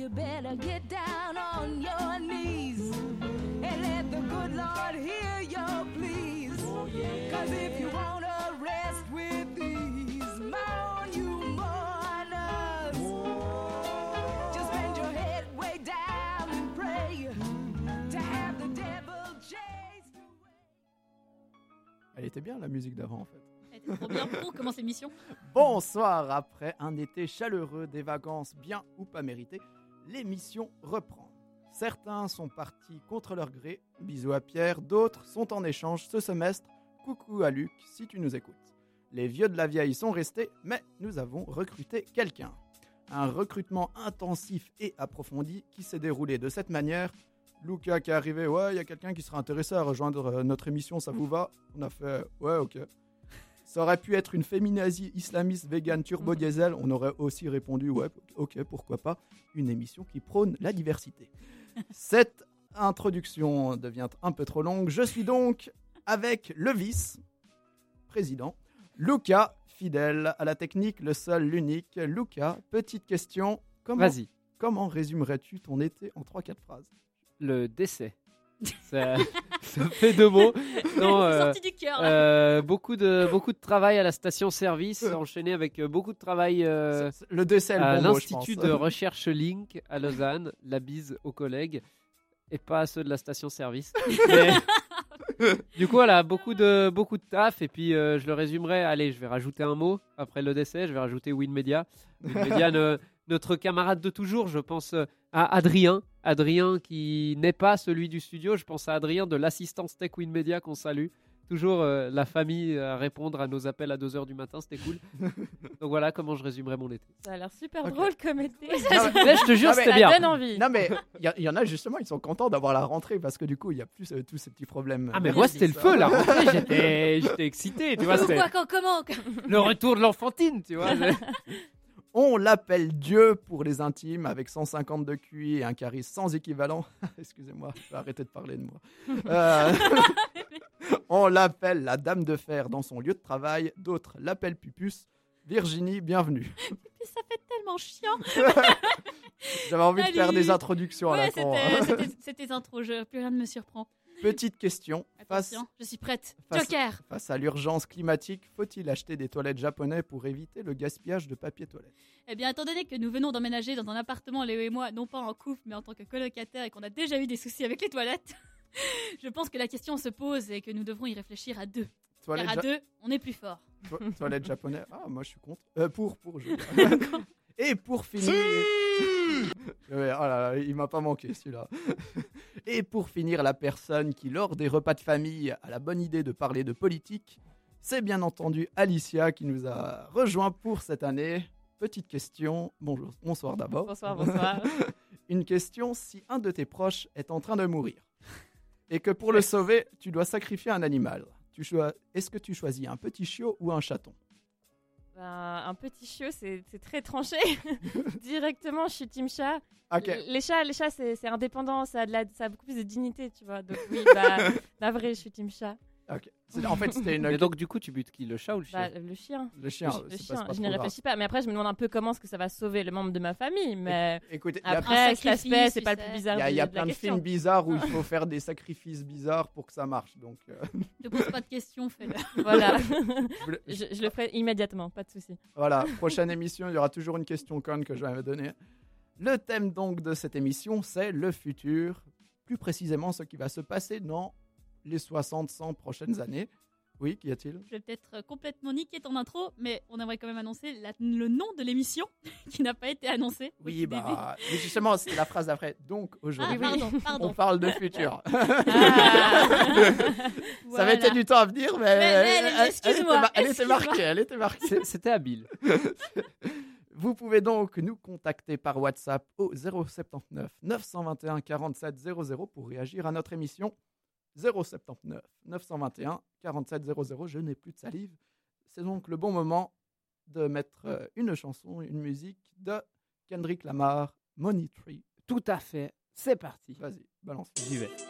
you better get down on your knees and let the good Lord hear your pleas. Cause if you wanna rest with these, mourn you mourners. Just bend your head way down and pray to have the devil chased away. Elle était bien la musique d'avant en fait. Elle était trop bien pour commencer l'émission? Bonsoir, après un été chaleureux, des vacances bien ou pas méritées, l'émission reprend. Certains sont partis contre leur gré, bisous à Pierre, d'autres sont en échange ce semestre, coucou à Luc si tu nous écoutes. Les vieux de la vieille sont restés, mais nous avons recruté quelqu'un. Un recrutement intensif et approfondi qui s'est déroulé de cette manière. Luca qui est arrivé, ouais, il y a quelqu'un qui serait intéressé à rejoindre euh, notre émission, ça vous va? On a fait, ouais, ok. Ça aurait pu être une féminazie islamiste vegan turbo diesel. On aurait aussi répondu ouais, ok, pourquoi pas. Une émission qui prône la diversité. Cette introduction devient un peu trop longue. Je suis donc avec le vice-président, Luca, fidèle à la technique, le seul, l'unique. Luca, petite question. Comment, Vas-y, comment résumerais-tu ton été en 3-4 phrases? Le décès. Ça, ça fait deux mots. Non, C'est euh, sorti du cœur. euh, beaucoup, de, beaucoup de travail à la station-service, enchaîné avec euh, beaucoup de travail euh, C'est- Le est le à bon l'Institut de recherche Link à Lausanne. La bise aux collègues et pas à ceux de la station-service. Mais- du coup, voilà, beaucoup de, beaucoup de taf. Et puis, euh, je le résumerai. Allez, je vais rajouter un mot après le décès. Je vais rajouter Winmedia. Winmedia, ne- notre camarade de toujours, je pense euh, à Adrien. Adrien qui n'est pas celui du studio. Je pense à Adrien de l'assistance Tech Winmedia qu'on salue. Toujours euh, la famille à répondre à nos appels à 2h du matin, c'était cool. Donc voilà comment je résumerai mon été. Ça a l'air super drôle comme été. Non, mais- Là, je te jure, c'était Ça bien. donne envie. Non mais il y, en a justement, ils sont contents d'avoir la rentrée parce que du coup, il y a plus euh, tous ces petits problèmes. Ah mais moi c'était le feu la rentrée, j'étais excité, tu vois, Pourquoi, quand, comment le retour de l'enfantine, tu vois. On l'appelle Dieu pour les intimes avec 150 de QI et un charisme sans équivalent. Excusez-moi, je vais arrêter de parler de moi. Euh, on l'appelle la Dame de Fer dans son lieu de travail. D'autres l'appellent Pupus. Virginie, bienvenue. Mais ça fait tellement chiant. J'avais envie de faire des introductions à la con. c'était hein. tes intros, je- plus rien ne me surprend. Petite question. Face, je suis prête. face- Joker face à l'urgence climatique, faut-il acheter des toilettes japonais pour éviter le gaspillage de papier toilette? Eh bien, étant donné que nous venons d'emménager dans un appartement, Léo et moi, non pas en couple, mais en tant que colocataire, et qu'on a déjà eu des soucis avec les toilettes, je pense que la question se pose et que nous devrons y réfléchir à deux. Car Toilettes à ja- deux, on est plus fort. To- Toilette japonais. Ah, moi je suis contre. Euh, pour, pour. je. Et pour finir. Ouais, oh là là, il m'a pas manqué celui-là. Et pour finir, la personne qui, lors des repas de famille, a la bonne idée de parler de politique, c'est bien entendu Alicia qui nous a rejoint pour cette année. Petite question. Bonjour, bonsoir d'abord. Bonsoir, bonsoir. Une question si un de tes proches est en train de mourir et que pour le sauver, tu dois sacrifier un animal. Tu Est-ce que tu choisis un petit chiot ou un chaton? Ben, un petit chiot, c'est très tranché. Directement, je suis team chat. Les chats, les chats c'est c'est indépendant, ça a, de la- ça a beaucoup plus de dignité, tu vois. Donc oui, bah, la vraie, je suis team chat. Ok. C'est- En fait, c'était une. Mais donc du coup, tu butes qui? Le chat ou le chien? Bah, le chien. le chien. le c'est chien, c'est pas je trop n'y grave. réfléchis pas. Mais après, je me demande un peu comment est-ce que ça va sauver le membre de ma famille. Mais Écoutez, il y a- après, Un cet aspect, sacrifice, c'est tu pas le sais. plus il bizarre y a, il y a de, de la plein de question. films bizarres où il faut faire des sacrifices bizarres pour que ça marche. Donc, euh, Ne pose pas de questions, fais-le. Voilà. je voulais- je, je le ferai immédiatement, pas de souci. voilà. Prochaine émission, il y aura toujours une question conne que je vais me donner. Le thème donc de cette émission, c'est le futur. Plus précisément, ce qui va se passer dans les 60-100 prochaines années. Oui, qu'y a-t-il? Je vais peut-être euh, complètement niquer ton intro, mais on aimerait quand même annoncer la- le nom de l'émission qui n'a pas été annoncé. Oui, bah, mais justement, c'est la phrase d'après. Donc, Ah, aujourd'hui, pardon, on parle de futur. Ah. Ça va être du temps à venir, mais, Mais- mais- elle- elle, excuse-moi, elle était marquée. Elle était marquée. C'était habile. Vous pouvez donc nous contacter par WhatsApp au 079 921 47 00 pour réagir à notre émission. 079 921 47 00. Je n'ai plus de salive. C'est donc le bon moment de mettre euh, une chanson, une musique de Kendrick Lamar, Money Tree. Tout à fait. C'est parti. Vas-y, balance. J'y vais.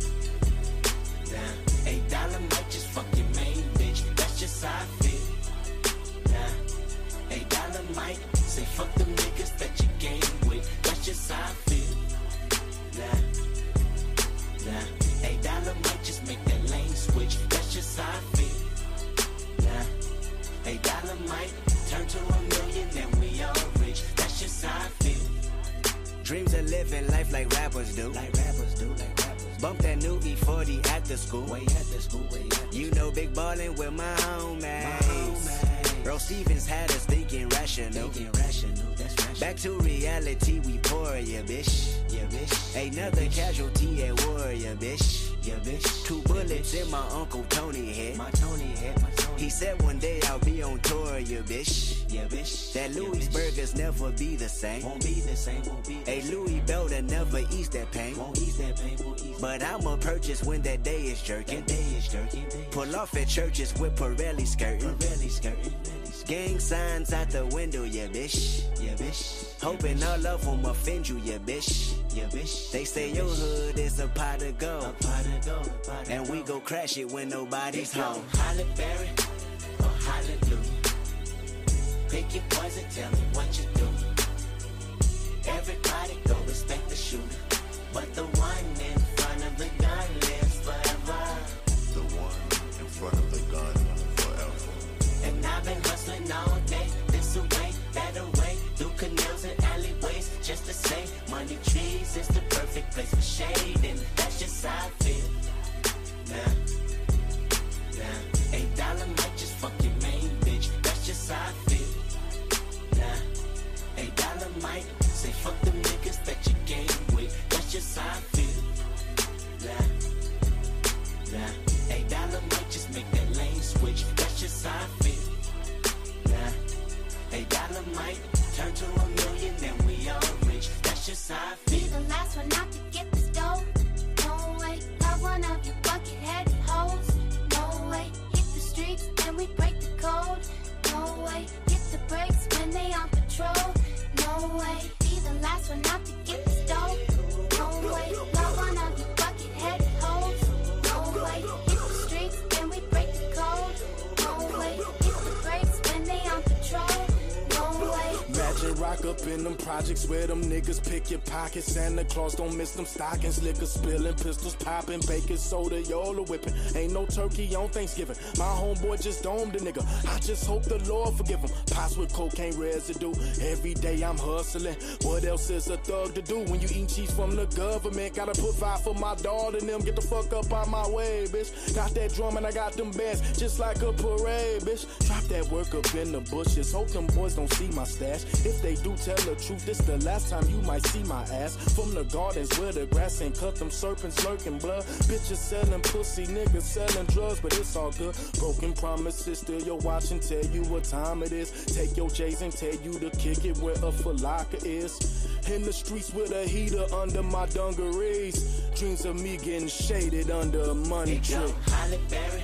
Might say fuck them niggas that you game with, that's just how I feel. Nah, nah, eight dollar might just make that lane switch, that's just how I feel. Nah, eight dollar might turn to a million and we all rich, that's just how I feel. Dreams of living life like rappers do. Like rappers do, like rappers. Bump that new E40 at the school. Way at the school, way at the You know big ballin' with my homies. Bro Stevens had us thinking rational. Thinking rational, that's rational. Back to reality, we pour, yeah, bitch. Yeah, bitch. Another casualty at war, yeah, bitch. Yeah, bitch. Two bullets in my Uncle Tony head. My Tony head, my Tony. He said one day I'll be on tour, yeah, bitch. Yeah, bitch. That Louis burgers never be the same. Won't be the same, won't be. A Louis Belder never ease that pain. Won't ease that pain, won't ease But I'ma purchase when that day is jerking. That day is jerking. Pull off at churches with Pirelli skirting. Pirelli skirting. Gang signs out the window, yeah, bitch. Yeah, bitch. Hoping all of them offend you, yeah, bitch. Yeah, bitch. They say your hood is a pot of gold. A pot of gold. a pot of And we go crash it when nobody's home. Halle Berry or Hallelujah. Pick your poison, tell me what you do. Everybody go respect the shooter. But the one in front of the gun lives forever. The one in front of the gun forever. And I've been hustling all where them niggas pick your pockets. Santa Claus don't miss them stockings. Liquor spilling, pistols popping, baking soda, y'all whipping. Ain't no turkey on Thanksgiving. My homeboy just domed a nigga. I just hope the Lord forgive him. Pots with cocaine residue. Every day I'm hustling. What else is a thug to do when you eat cheese from the government? Gotta put five for my daughter and them. Get the fuck up out my way, bitch. Got that drum and I got them bands just like a parade, bitch. That work up in the bushes. Hope them boys don't see my stash. If they do tell the truth, this the last time you might see my ass. From the gardens where the grass ain't cut, them serpents lurking blood. Bitches selling pussy, niggas selling drugs, but it's all good. Broken promises, still your watch and tell you what time it is. Take your J's and tell you to kick it where a falaka is. In the streets with a heater under my dungarees. Dreams of me getting shaded under a money tree. Halle Berry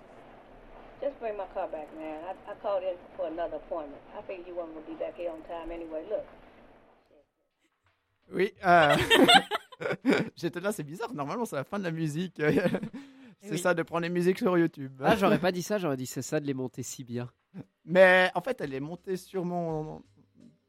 Bring my car back, man. I, I called in for another appointment. I figured you weren't going to be back here on time anyway. Look. Oui. euh, J'étais là, c'est bizarre. Normalement, c'est la fin de la musique. c'est Oui. ça de prendre les musiques sur YouTube. Ah, j'aurais pas dit ça, j'aurais dit c'est ça de les monter si bien. Mais en fait, elle est montée sur mon.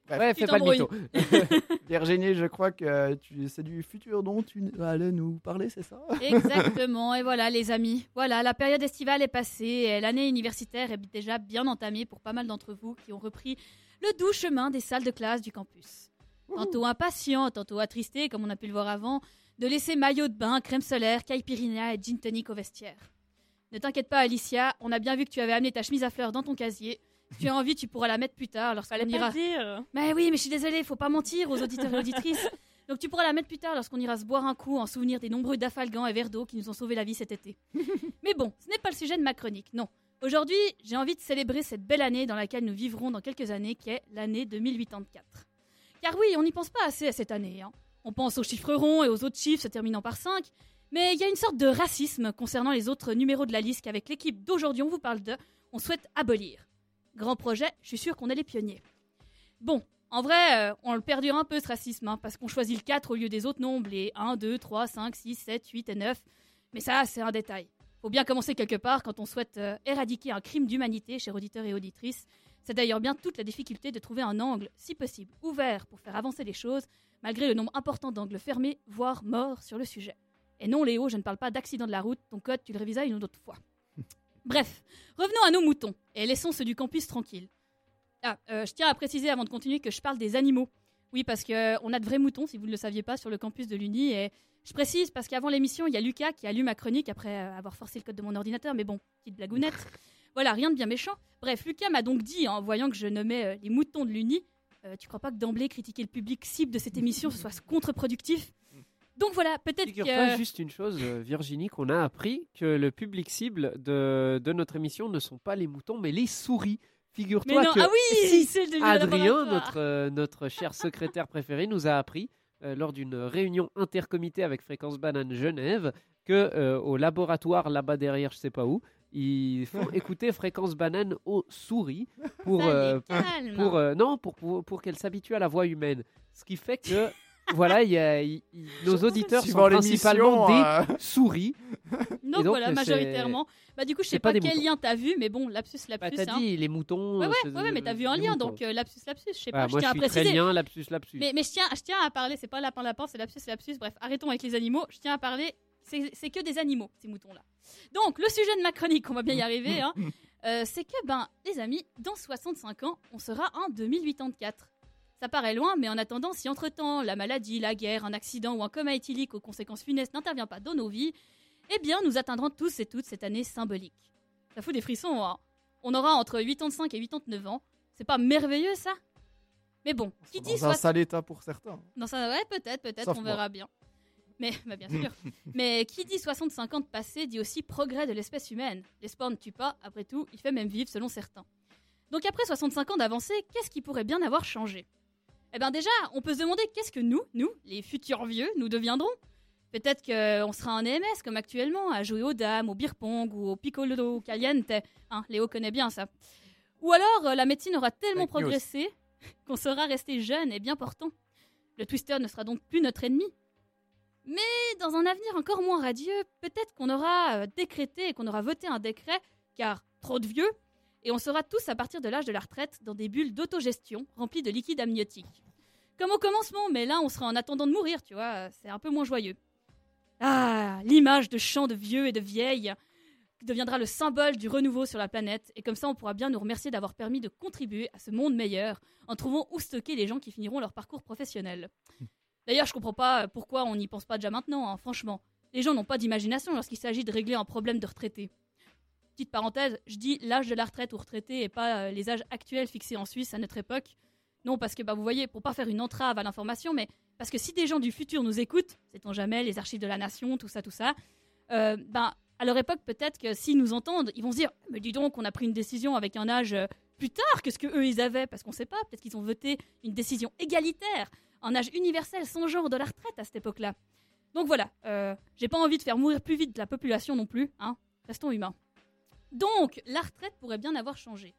Bref. Ouais, fais pas le mytho. Virginie, je crois que tu... c'est du futur dont tu allais nous parler, c'est ça? Exactement, et voilà les amis. Voilà, la période estivale est passée et l'année universitaire est déjà bien entamée pour pas mal d'entre vous qui ont repris le doux chemin des salles de classe du campus. Tantôt impatients, tantôt attristés, comme on a pu le voir avant, de laisser maillot de bain, crème solaire, caipirinha et gin tonic au vestiaire. Ne t'inquiète pas Alicia, on a bien vu que tu avais amené ta chemise à fleurs dans ton casier. Tu as envie, tu pourras la mettre plus tard lorsqu'on ira... dire. Mais oui, mais je suis désolée, faut pas mentir aux auditeurs et auditrices. Donc tu pourras la mettre plus tard lorsqu'on ira se boire un coup en souvenir des nombreux dafalgans et verres d'eau qui nous ont sauvé la vie cet été. mais bon, ce n'est pas le sujet de ma chronique, non. Aujourd'hui, j'ai envie de célébrer cette belle année dans laquelle nous vivrons dans quelques années, qui est l'année 2084. Car oui, on n'y pense pas assez à cette année. hein. On pense aux chiffres ronds et aux autres chiffres se terminant par 5, mais il y a une sorte de racisme concernant les autres numéros de la liste qu'avec l'équipe d'aujourd'hui on vous parle de, on souhaite abolir. Grand projet, je suis sûr qu'on est les pionniers. Bon, en vrai, euh, on le perdure un peu ce racisme, hein, parce qu'on choisit le 4 au lieu des autres nombres, les 1, 2, 3, 5, 6, 7, 8 et 9. Mais ça, c'est un détail. Faut bien commencer quelque part quand on souhaite euh, éradiquer un crime d'humanité, chers auditeurs et auditrices. C'est d'ailleurs bien toute la difficulté de trouver un angle, si possible, ouvert pour faire avancer les choses, malgré le nombre important d'angles fermés, voire morts sur le sujet. Et non, Léo, je ne parle pas d'accident de la route, ton code, tu le réviseras une autre fois. Bref, revenons à nos moutons, et laissons ceux du campus tranquilles. Ah, euh, je tiens à préciser avant de continuer que je parle des animaux. Oui, parce qu'on a de vrais moutons, si vous ne le saviez pas, sur le campus de l'Uni. Et je précise parce qu'avant l'émission, il y a Lucas qui a lu ma chronique après euh, avoir forcé le code de mon ordinateur. Mais bon, petite blagounette. Voilà, rien de bien méchant. Bref, Lucas m'a donc dit, en voyant que je nommais euh, les moutons de l'Uni, euh, tu crois pas que d'emblée critiquer le public cible de cette émission soit contre-productif? Donc voilà, peut-être Figure-toi que... juste une chose, euh, Virginie, qu'on a appris que le public cible de, de notre émission ne sont pas les moutons, mais les souris. Figure-toi que ah oui, si Adrien, notre, euh, notre cher secrétaire préféré, nous a appris euh, lors d'une réunion intercomité avec Fréquence Banane Genève que euh, au laboratoire là-bas derrière, je sais pas où, ils font écouter Fréquence Banane aux souris pour euh, pour euh, non pour pour, pour qu'elles s'habituent à la voix humaine. Ce qui fait que voilà, il y a, nos auditeurs sont principalement des euh, souris. Donc, voilà, majoritairement. Bah du coup, je sais pas pas, quel moutons. lien t'as vu, mais bon, lapsus, Bah, lapsus. t'as hein. dit les moutons. Ouais, ouais, ouais, mais t'as vu un lien, moutons. donc euh, lapsus, lapsus, je sais Voilà, pas, je moi, tiens je à suis très préciser. lien, lapsus, lapsus. Mais, mais je, tiens, je tiens à parler, c'est pas lapin lapin, c'est lapsus lapsus, bref, arrêtons avec les animaux, je tiens à parler, c'est c'est que des animaux, ces moutons-là. Donc, le sujet de ma chronique, on va bien y arriver, hein, euh, c'est que, ben, les amis, dans 65 ans, on sera en 2084. Ça paraît loin, mais en attendant, si entre-temps, la maladie, la guerre, un accident ou un coma éthylique aux conséquences funestes n'intervient pas dans nos vies, eh bien, nous atteindrons tous et toutes cette année symbolique. Ça fout des frissons, hein. On aura entre 85 et 89 ans. C'est pas merveilleux, ça? Mais bon, qui dit Dans un 60 sale état pour certains. non, ça, ouais, peut-être, peut-être, Sauf on moi. verra bien. Mais, bah, bien sûr. Mais qui dit 65 ans de passé dit aussi progrès de l'espèce humaine. L'espoir ne tue pas, après tout, il fait même vivre selon certains. Donc après 65 ans d'avancée, qu'est-ce qui pourrait bien avoir changé? Eh bien déjà, on peut se demander qu'est-ce que nous, nous, les futurs vieux, nous deviendrons? Peut-être qu'on sera un EMS comme actuellement, à jouer aux dames, au beer pong ou au piccolo caliente. Hein, Léo connaît bien ça. Ou alors, euh, la médecine aura tellement progressé qu'on sera resté jeune et bien portant. Le twister ne sera donc plus notre ennemi. Mais dans un avenir encore moins radieux, peut-être qu'on aura euh, décrété et qu'on aura voté un décret, car trop de vieux, et on sera tous à partir de l'âge de la retraite dans des bulles d'autogestion remplies de liquide amniotique. Comme au commencement, mais là on sera en attendant de mourir, tu vois, c'est un peu moins joyeux. Ah, l'image de champs de vieux et de vieilles deviendra le symbole du renouveau sur la planète, et comme ça on pourra bien nous remercier d'avoir permis de contribuer à ce monde meilleur en trouvant où stocker les gens qui finiront leur parcours professionnel. D'ailleurs, je comprends pas pourquoi on n'y pense pas déjà maintenant, hein, franchement. Les gens n'ont pas d'imagination lorsqu'il s'agit de régler un problème de retraité. Petite parenthèse, je dis l'âge de la retraite ou retraité et pas euh, les âges actuels fixés en Suisse à notre époque. Non, parce que bah, vous voyez, pour pas faire une entrave à l'information, mais parce que si des gens du futur nous écoutent, sait-on jamais, les archives de la nation, tout ça, tout ça, euh, ben, à leur époque, peut-être que s'ils nous entendent, ils vont se dire Mais dis donc, on a pris une décision avec un âge euh, plus tard que ce que eux ils avaient, parce qu'on sait pas, peut-être qu'ils ont voté une décision égalitaire, un âge universel sans genre de la retraite à cette époque-là. Donc voilà, euh, j'ai pas envie de faire mourir plus vite la population non plus, hein. Restons humains. Donc, la retraite pourrait bien avoir changé.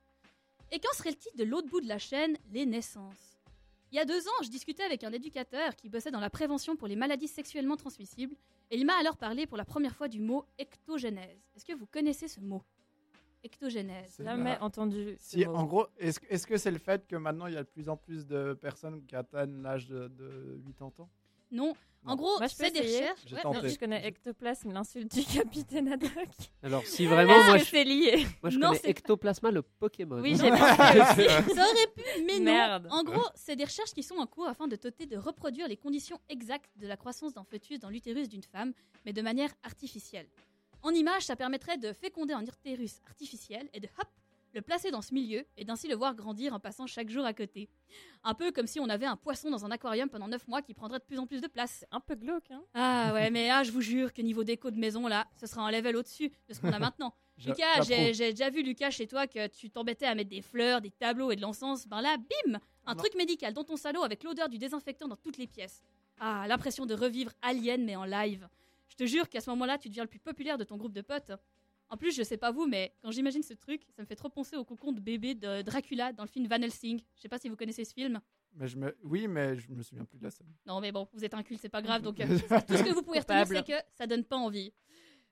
Et qu'en serait-il de l'autre bout de la chaîne, les naissances? Il y a deux ans, je discutais avec un éducateur qui bossait dans la prévention pour les maladies sexuellement transmissibles, et il m'a alors parlé pour la première fois du mot ectogénèse. Est-ce que vous connaissez ce mot? Ectogénèse. Jamais la- entendu. ce Si, mot. en gros, est-ce est-ce que c'est le fait que maintenant il y a de plus en plus de personnes qui atteignent l'âge de, de 80 ans? Non. En Non. gros, Moi, je des recherches. Ouais. Non, je connais ectoplasme, l'insulte du capitaine Haddock. Alors, si vraiment, Est-ce moi, je, c'est lié moi, je Non, connais Ectoplasma, le Pokémon. Oui, j'ai. Ça aurait pu, mais non. Merde. En gros, c'est des recherches qui sont en cours afin de tenter de reproduire les conditions exactes de la croissance d'un fœtus dans l'utérus d'une femme, mais de manière artificielle. En image, ça permettrait de féconder un utérus artificiel et de hop, le placer dans ce milieu et d'ainsi le voir grandir en passant chaque jour à côté. Un peu comme si on avait un poisson dans un aquarium pendant 9 mois qui prendrait de plus en plus de place. Un peu glauque, hein. Ah ouais, mais ah, je vous jure que niveau déco de maison, là, ce sera un level au-dessus de ce qu'on a maintenant. Lucas, j'ai j'ai déjà vu Lucas chez toi que tu t'embêtais à mettre des fleurs, des tableaux et de l'encens. Ben là, bim Un Non. truc médical dans ton salon avec l'odeur du désinfectant dans toutes les pièces. Ah, l'impression de revivre Alien mais en live. Je te jure qu'à ce moment-là, tu deviens le plus populaire de ton groupe de potes. En plus, je sais pas vous, mais quand j'imagine ce truc, ça me fait trop penser au cocon de bébé de Dracula dans le film Van Helsing. Je sais pas si vous connaissez ce film. Mais je me... Oui, mais je me souviens plus de la scène. Non, mais bon, vous êtes un culte, c'est pas grave. Donc, euh, tout ce que vous pouvez retenir, c'est que ça donne pas envie.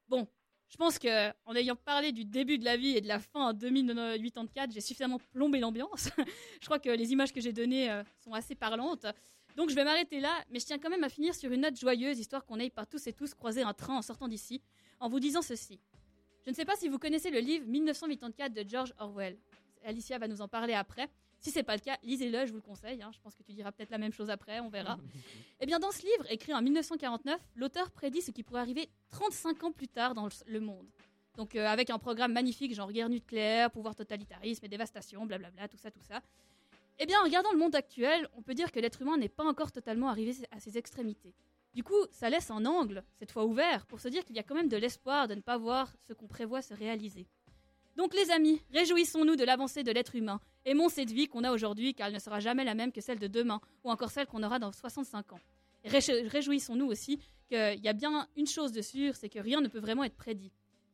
Bon, je pense que en ayant parlé du début de la vie et de la fin en 2084, j'ai suffisamment plombé l'ambiance. je crois que les images que j'ai données euh, sont assez parlantes. Donc, je vais m'arrêter là, mais je tiens quand même à finir sur une note joyeuse, histoire qu'on aille par tous et tous croiser un train en sortant d'ici, en vous disant ceci. Je ne sais pas si vous connaissez le livre 1984 de George Orwell. Alicia va nous en parler après. Si c'est pas le cas, lisez-le, je vous le conseille. hein. Je pense que tu diras peut-être la même chose après, on verra. Eh bien, dans ce livre, écrit en 1949, l'auteur prédit ce qui pourrait arriver 35 ans plus tard dans le- monde. Donc, euh, avec un programme magnifique, genre guerre nucléaire, pouvoir totalitarisme et dévastation, blablabla, tout ça, tout ça. Eh bien, en regardant le monde actuel, on peut dire que l'être humain n'est pas encore totalement arrivé à ses extrémités. Du coup, ça laisse un angle, cette fois ouvert, pour se dire qu'il y a quand même de l'espoir de ne pas voir ce qu'on prévoit se réaliser. Donc les amis, réjouissons-nous de l'avancée de l'être humain. Aimons cette vie qu'on a aujourd'hui car elle ne sera jamais la même que celle de demain ou encore celle qu'on aura dans 65 ans. Réjouissons-nous aussi qu'il y a bien une chose de sûre, c'est que rien ne peut vraiment être prédit.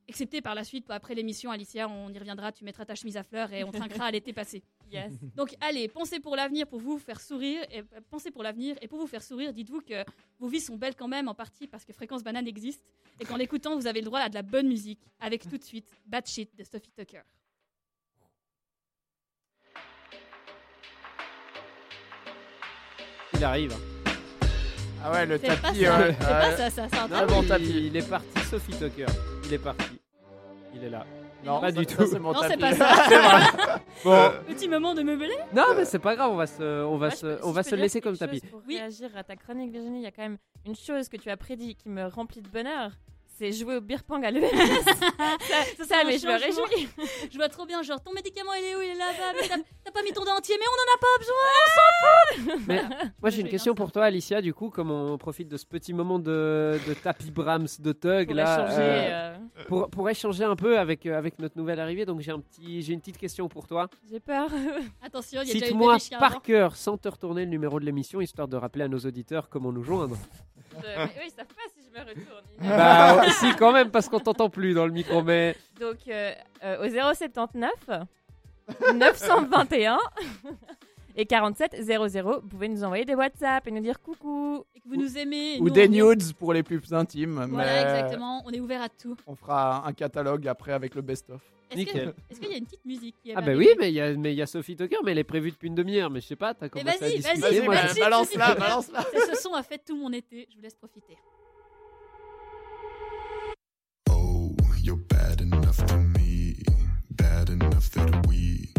Excepté par la suite, après l'émission, Alicia, on y reviendra, tu mettras ta chemise à fleurs et on trinquera à l'été passé. Yes. Donc allez, pensez pour l'avenir pour vous faire sourire et euh, pensez pour l'avenir et pour vous faire sourire, dites-vous que vos vies sont belles quand même en partie parce que Fréquence Banane existe et qu'en l'écoutant, vous avez le droit à de la bonne musique avec tout de suite Bad Shit de Sophie Tucker. Il arrive. Ah ouais, le C'est pas tapis. ça, ouais, c'est pas ça, ça, c'est un Non, bon tapis. il est parti, Sophie Tucker. Il est parti. Il est là. Non, Pas ça- du ça, tout. c'est mon Non, c'est tapis. pas ça. C'est vrai. Bon, Petit moment de meubler. non, mais c'est pas grave, on va se, on va Moi, je se, si on je va peux se dire laisser quelque comme tapis. chose Pour Oui. réagir à ta chronique, Virginie, il y a quand même une chose que tu as prédit qui me remplit de bonheur. C'est jouer au beer pong à l'EMS. ça, ça, mais je me réjouis. Je vois trop bien, genre ton médicament il est où? Il est là-bas, t'as- pas mis ton dentier, mais on en a pas besoin. Mais moi j'ai une question pour toi, Alicia. Du coup, comme on profite de ce petit moment de, de tapis Brahms de Tug Pour là, échanger, euh, euh, pour, pour échanger un peu avec euh, avec notre nouvelle arrivée. Donc j'ai un petit, j'ai une petite question pour toi. J'ai peur. Attention, il y a Cite-moi par cœur, sans te retourner, le numéro de l'émission, histoire de rappeler à nos auditeurs comment nous joindre. Je- mais eux, me retourne. Bah ouais, si quand même, parce qu'on t'entend plus dans le micro. Mais Donc, euh, euh, au 079 921 et 47 00, vous pouvez nous envoyer des WhatsApp et nous dire coucou. Et que vous nous aimez. Ou nous, des on- nudes pour les plus intimes. Voilà, mais exactement. On est ouvert à tout. On fera un catalogue après avec le best-of. Est-ce que- Nickel. est-ce qu'il y a une petite musique qui est ah bah oui, mais il y a, mais il y a Sophie Tucker, mais elle est prévue depuis une demi-heure. Mais je sais pas, t'as Mais commencé à vas-y, discuter. vas-y, balance-la, balance-la. Ce son a fait tout mon été. Je vous laisse profiter. To me, bad enough that we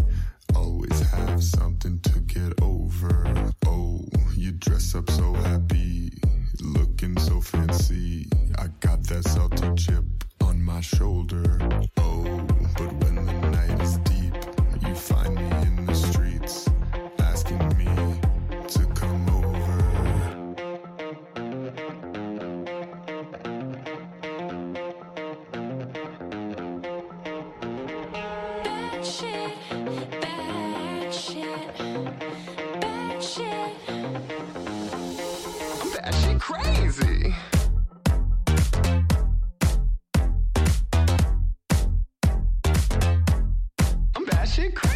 always have something to get over. Oh, you dress up so happy, looking so fancy. I got that salty chip on my shoulder. Oh, but when She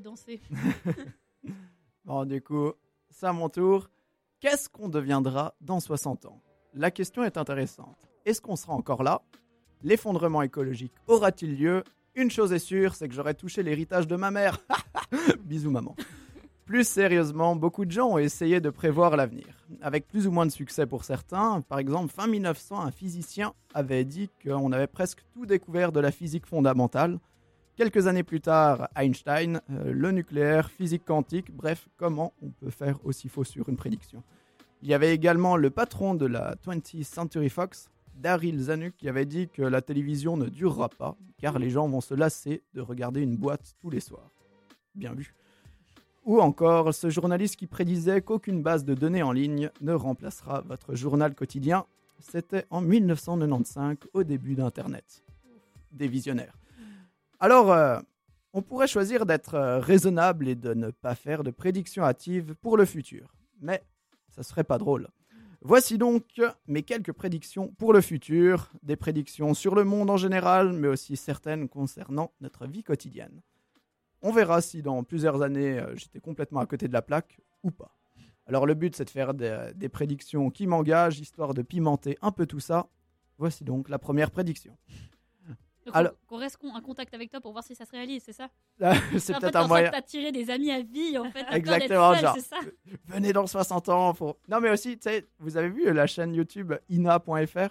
danser. Bon, du coup, c'est à mon tour. Qu'est-ce qu'on deviendra dans 60 ans? La question est intéressante. Est-ce qu'on sera encore là? L'effondrement écologique aura-t-il lieu? Une chose est sûre, c'est que j'aurai touché l'héritage de ma mère. Bisous maman. Plus sérieusement, beaucoup de gens ont essayé de prévoir l'avenir, avec plus ou moins de succès pour certains. Par exemple, fin 1900, un physicien avait dit qu'on avait presque tout découvert de la physique fondamentale. Quelques années plus tard, Einstein, euh, le nucléaire, physique quantique, bref, comment on peut faire aussi faux sur une prédiction. Il y avait également le patron de la 20th Century Fox, Daryl Zanuck, qui avait dit que la télévision ne durera pas, car les gens vont se lasser de regarder une boîte tous les soirs. Bien vu. Ou encore ce journaliste qui prédisait qu'aucune base de données en ligne ne remplacera votre journal quotidien. C'était en 1995, au début d'Internet. Des visionnaires. Alors, euh, on pourrait choisir d'être euh, raisonnable et de ne pas faire de prédictions hâtives pour le futur. Mais ça serait pas drôle. Voici donc mes quelques prédictions pour le futur, des prédictions sur le monde en général, mais aussi certaines concernant notre vie quotidienne. On verra si dans plusieurs années euh, j'étais complètement à côté de la plaque ou pas. Alors le but c'est de faire des, des prédictions qui m'engagent, histoire de pimenter un peu tout ça. Voici donc la première prédiction. Alors- on, qu'on reste en contact avec toi pour voir si ça se réalise, c'est ça c'est peut-être un en moyen. sorte d'attirer des amis à vie, en fait. Exactement, seul, genre. ça Venez dans 60 ans. Non, mais aussi, tu sais, vous avez vu la chaîne YouTube ina.fr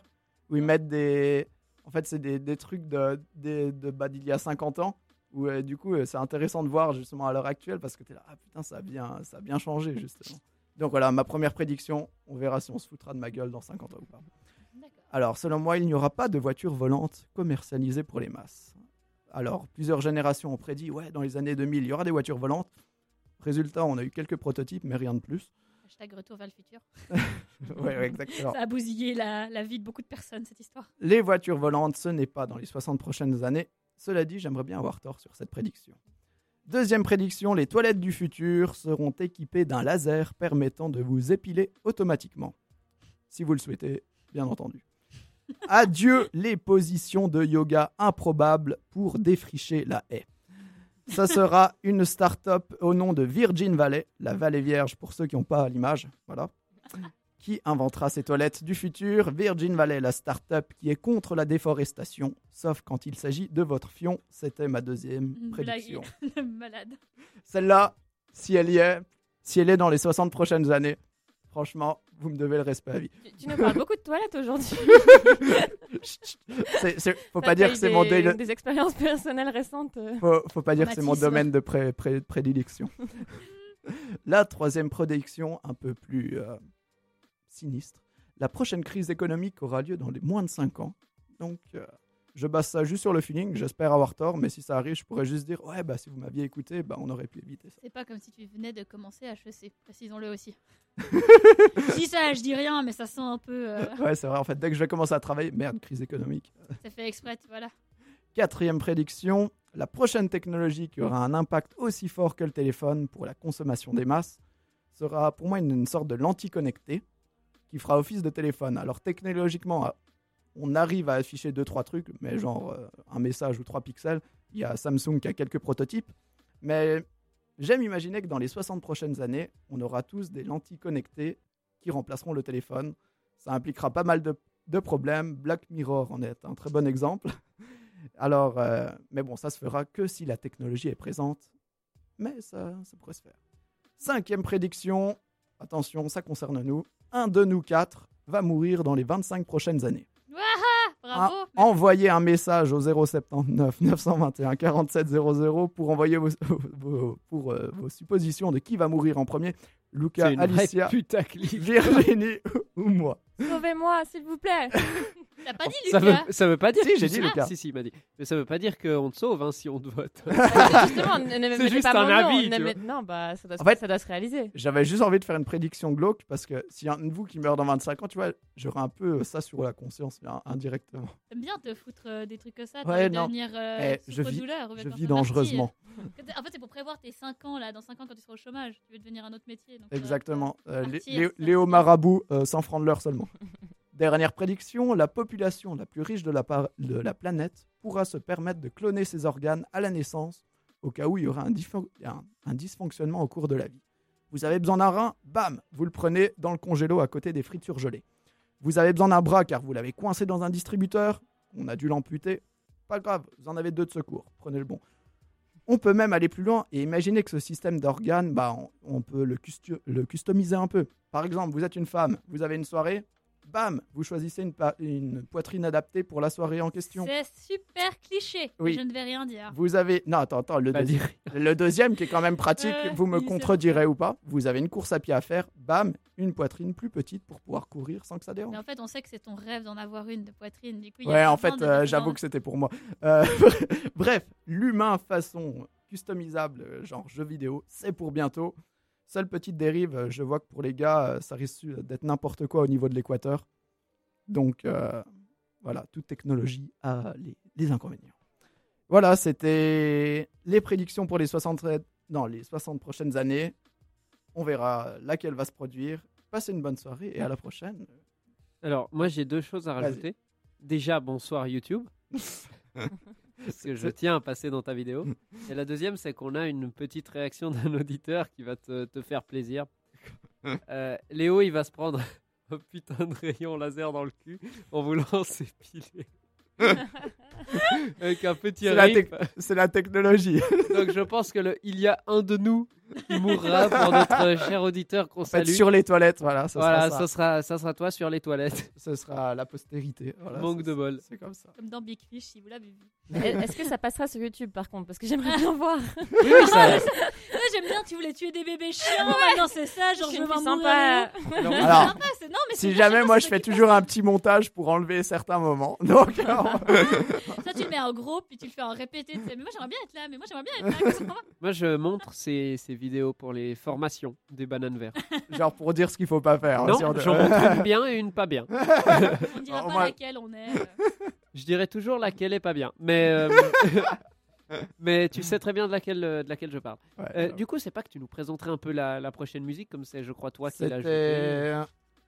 où ils mettent des. En fait, c'est des, des trucs de, des- de, bah, d'il y a 50 ans. Où euh, du coup, euh, c'est intéressant de voir justement à l'heure actuelle parce que tu es là, ah putain, ça a bien, ça a bien changé justement. Donc voilà, ma première prédiction. On verra si on se foutra de ma gueule dans 50 ans ou pas. Alors, selon moi, il n'y aura pas de voitures volantes commercialisées pour les masses. Alors, plusieurs générations ont prédit, ouais, dans les années 2000, il y aura des voitures volantes. Résultat, on a eu quelques prototypes, mais rien de plus. Hashtag retour vers le futur. Ouais, ouais, exactement. Ça a bousillé la, la vie de beaucoup de personnes, cette histoire. Les voitures volantes, ce n'est pas dans les 60 prochaines années. Cela dit, j'aimerais bien avoir tort sur cette prédiction. Deuxième prédiction, les toilettes du futur seront équipées d'un laser permettant de vous épiler automatiquement. Si vous le souhaitez, bien entendu. Adieu les positions de yoga improbables pour défricher la haie. Ça sera une start-up au nom de Virgin Valley, la vallée vierge pour ceux qui n'ont pas l'image. Voilà qui inventera ces toilettes du futur. Virgin Valley, la start-up qui est contre la déforestation, sauf quand il s'agit de votre fion. C'était ma deuxième prédiction. malade. Celle-là, si elle y est, si elle est dans les 60 prochaines années, franchement, vous me devez le respect à vie. Tu, tu nous parles beaucoup de toilettes aujourd'hui. Faut pas dire que c'est mon daily- Des expériences personnelles récentes. euh. faut, faut pas dire que c'est mon domaine de pré- pré- prédilection. La troisième prédiction, un peu plus euh, sinistre. La prochaine crise économique aura lieu dans les moins de 5 ans. Donc, euh, je base ça juste sur le feeling. J'espère avoir tort, mais si ça arrive, je pourrais juste dire Ouais, bah, si vous m'aviez écouté, bah, on aurait pu éviter ça. C'est pas comme si tu venais de commencer HEC, précisons-le aussi. si ça, je dis rien, mais ça sent un peu. euh, Ouais, c'est vrai. En fait, dès que je vais commencer à travailler, merde, crise économique. ça fait exprès, voilà. Quatrième prédiction, la prochaine technologie qui aura un impact aussi fort que le téléphone pour la consommation des masses sera pour moi une, une sorte de lentille connectée qui fera office de téléphone. Alors technologiquement, on arrive à afficher deux trois trucs, mais genre euh, un message ou trois pixels. Il y a Samsung qui a quelques prototypes, mais j'aime imaginer que dans les 60 prochaines années, on aura tous des lentilles connectées qui remplaceront le téléphone. Ça impliquera pas mal de, de problèmes. Black Mirror en est un très bon exemple. Alors, euh, mais bon, ça se fera que si la technologie est présente. Mais ça, ça pourrait se faire. Cinquième prédiction. Attention, ça concerne nous. Un de nous quatre va mourir dans les 25 prochaines années. Bravo En- envoyez un message au 079 921 47 00 pour envoyer vos, vos- pour, euh, vos suppositions de qui va mourir en premier. Luca, C'est une vraie Alicia. Virginie ou moi. Sauvez-moi, s'il vous plaît. T'as pas dit Ça Lucas veut, ça veut pas dire. Si, j'ai dit Ah, Lucas. Si, si, il m'a dit. Mais ça veut pas dire qu'on te sauve hein, si on te vote. Justement, ne, ne C'est juste pas un mon nom, avis, ne met- Non, bah, ça doit, se- En fait- ça doit se réaliser. J'avais juste envie de faire une prédiction glauque parce que s'il y a un de vous qui meurt dans 25 ans, tu vois, j'aurais un peu ça sur la conscience, indirectement. T'aimes bien te foutre euh, des trucs comme ça, Ouais, de non. devenir euh, Eh, je vis- ou je vis dangereusement. martyr. En fait, c'est pour prévoir tes 5 ans, là. Dans 5 ans, quand tu seras au chômage, tu veux devenir un autre métier. donc, euh, Exactement. Euh, Léo, Marabout, euh, 100 francs de l'heure seulement. Dernière prédiction, la population la plus riche de la, de la planète pourra se permettre de cloner ses organes à la naissance au cas où il y aura un- un dysfonctionnement au cours de la vie. Vous avez besoin d'un rein, bam, vous le prenez dans le congélo à côté des frites surgelées. Vous avez besoin d'un bras car vous l'avez coincé dans un distributeur, on a dû l'amputer, pas grave, vous en avez deux de secours, prenez le bon. On peut même aller plus loin et imaginer que ce système d'organes, bah, on, peut le customiser un peu. Par exemple, vous êtes une femme, vous avez une soirée, bam, vous choisissez une, poitrine adaptée pour la soirée en question. C'est super cliché. Oui. Je ne vais rien dire. Vous avez... Non, attends, attends, le, deuxi- le deuxième qui est quand même pratique, Ouais, vous me contredirez ou pas, vous avez une course à pied à faire, bam, une poitrine plus petite pour pouvoir courir sans que ça dérange. Mais en fait, on sait que c'est ton rêve d'en avoir une de poitrine. Du coup, il y a Ouais, en fait, euh, j'avoue que c'était pour moi. Euh, bref, l'humain façon customisable, euh, genre jeu vidéo, c'est pour bientôt. Seule petite dérive, euh, je vois que pour les gars, euh, ça risque d'être n'importe quoi au niveau de l'équateur. Donc, euh, voilà, toute technologie a les, les inconvénients. Voilà, c'était les prédictions pour les 60, non, les 60 prochaines années. On verra laquelle va se produire. Passez une bonne soirée et à la prochaine. Alors, moi, j'ai deux choses à rajouter. Déjà, bonsoir YouTube. Parce que je tiens à passer dans ta vidéo. Et la deuxième, c'est qu'on a une petite réaction d'un auditeur qui va te, te faire plaisir. Euh, Léo, il va se prendre un putain de rayon laser dans le cul en voulant s'épiler. Avec un petit C'est la, technologie. Donc je pense que le, il y a un de nous mourra pour notre cher auditeur qu'on salue. sur les toilettes, voilà. Ça voilà, sera ça ça. sera, ça sera toi sur les toilettes. Ce sera la postérité. Voilà, Manque de bol. C'est comme ça. Comme dans Big Fish, si vous l'avez vu. Est-ce que ça passera sur YouTube par contre? Parce que j'aimerais bien voir. Oui, oui, ça- Moi, j'aime bien, tu voulais tuer des bébés chiants, maintenant c'est ça, genre Je m'en mourir. sympa. Alors, sympa, non, mais Si jamais, moi, je fais toujours un petit montage pour enlever certains moments. Donc, Ça, tu le mets en gros, puis tu le fais en répété. Mais moi, j'aimerais bien être là, mais moi, j'aimerais bien être là. Moi, je montre ces, ces vidéos pour les formations des bananes vertes. genre pour dire ce qu'il faut pas faire. non, si on- j'en montre une bien et une pas bien. On dira pas moins- laquelle on est. Je dirais toujours laquelle est pas bien. Mais, euh, mais tu sais très bien de laquelle, euh, de laquelle je parle. Ouais, Euh, du coup, c'est pas que tu nous présenterais un peu la, la prochaine musique, comme c'est, je crois, toi qui l'as joué. C'était.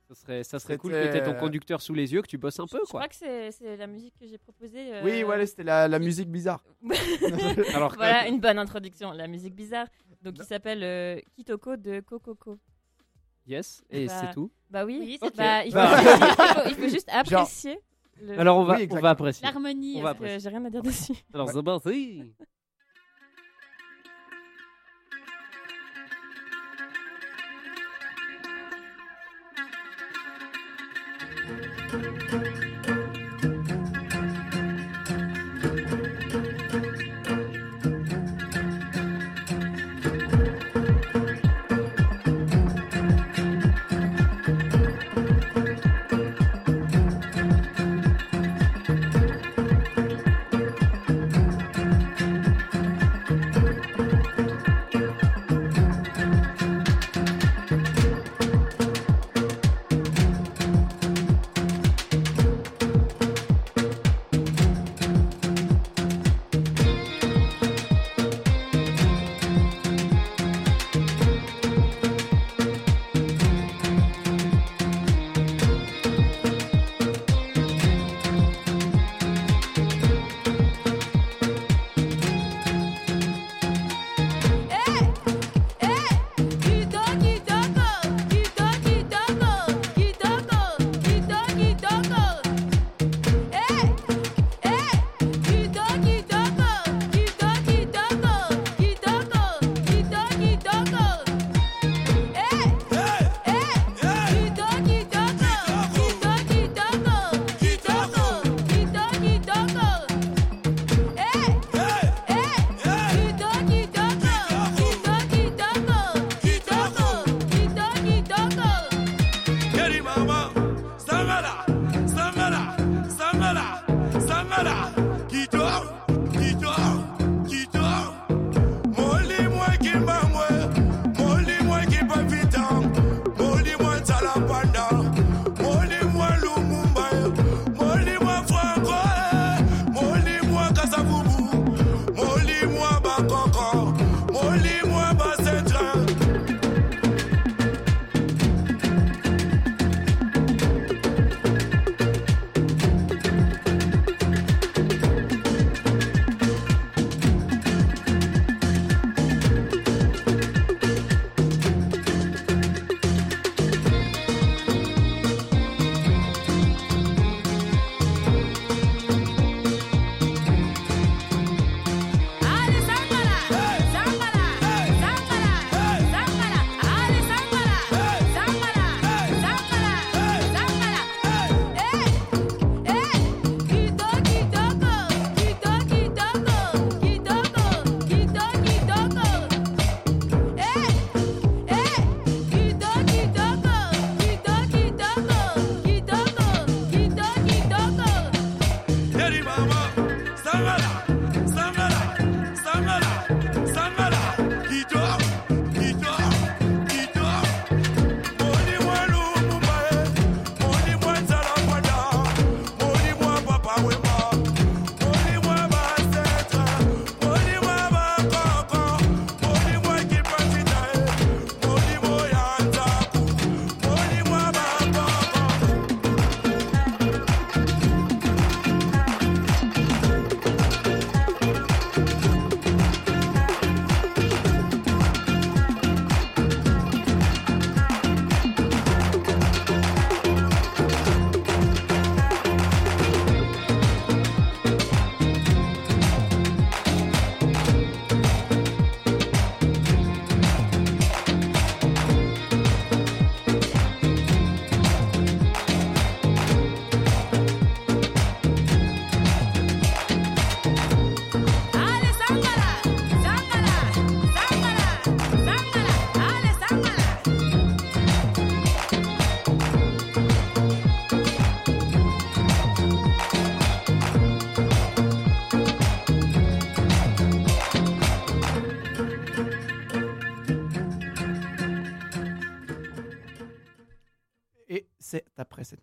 Ça serait, ça serait cool que tu ton conducteur sous les yeux, que tu bosses un peu, Je quoi. crois que c'est c'est la musique que j'ai proposée. euh, Oui, voilà, c'était la, la musique bizarre. Alors, Voilà une bonne introduction, la musique bizarre. Donc il s'appelle euh, Kitoko de Kokoko. yes, et Bah, c'est tout? Bah oui, Oui, c'est Ok. bah, il, faut, Bah. il faut- il faut juste apprécier. le- Alors, on va, Oui, on exactement. va apprécier. L'harmonie. On va parce que j'ai rien à dire dessus. Alors, c'est parti.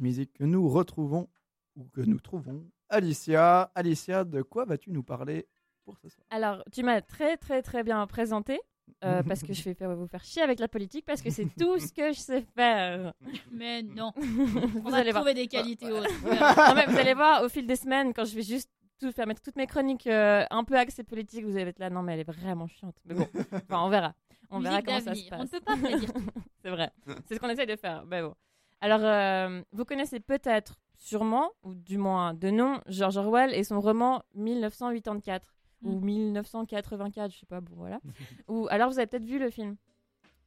musique que nous retrouvons, ou que nous trouvons, Alicia. Alicia, de quoi vas-tu nous parler pour ce soir? Alors, tu m'as très très très bien présenté. euh, parce que je vais faire- vous faire chier avec la politique parce que c'est tout ce que je sais faire. Mais non, vous on va allez voir. trouver des qualités autres. Non, mais vous allez voir au fil des semaines quand je vais juste tout faire mettre toutes mes chroniques euh, un peu axées politique, vous allez être là non mais elle est vraiment chiante. Mais bon, enfin, on verra. On verra comment ça se passe. On ne peut pas prédire tout. C'est vrai. C'est ce qu'on essaye de faire. Mais bon. Alors, euh, vous connaissez peut-être, sûrement, ou du moins de nom, George Orwell et son roman 1984 ou 1984, je sais pas, bon voilà. ou alors vous avez peut-être vu le film.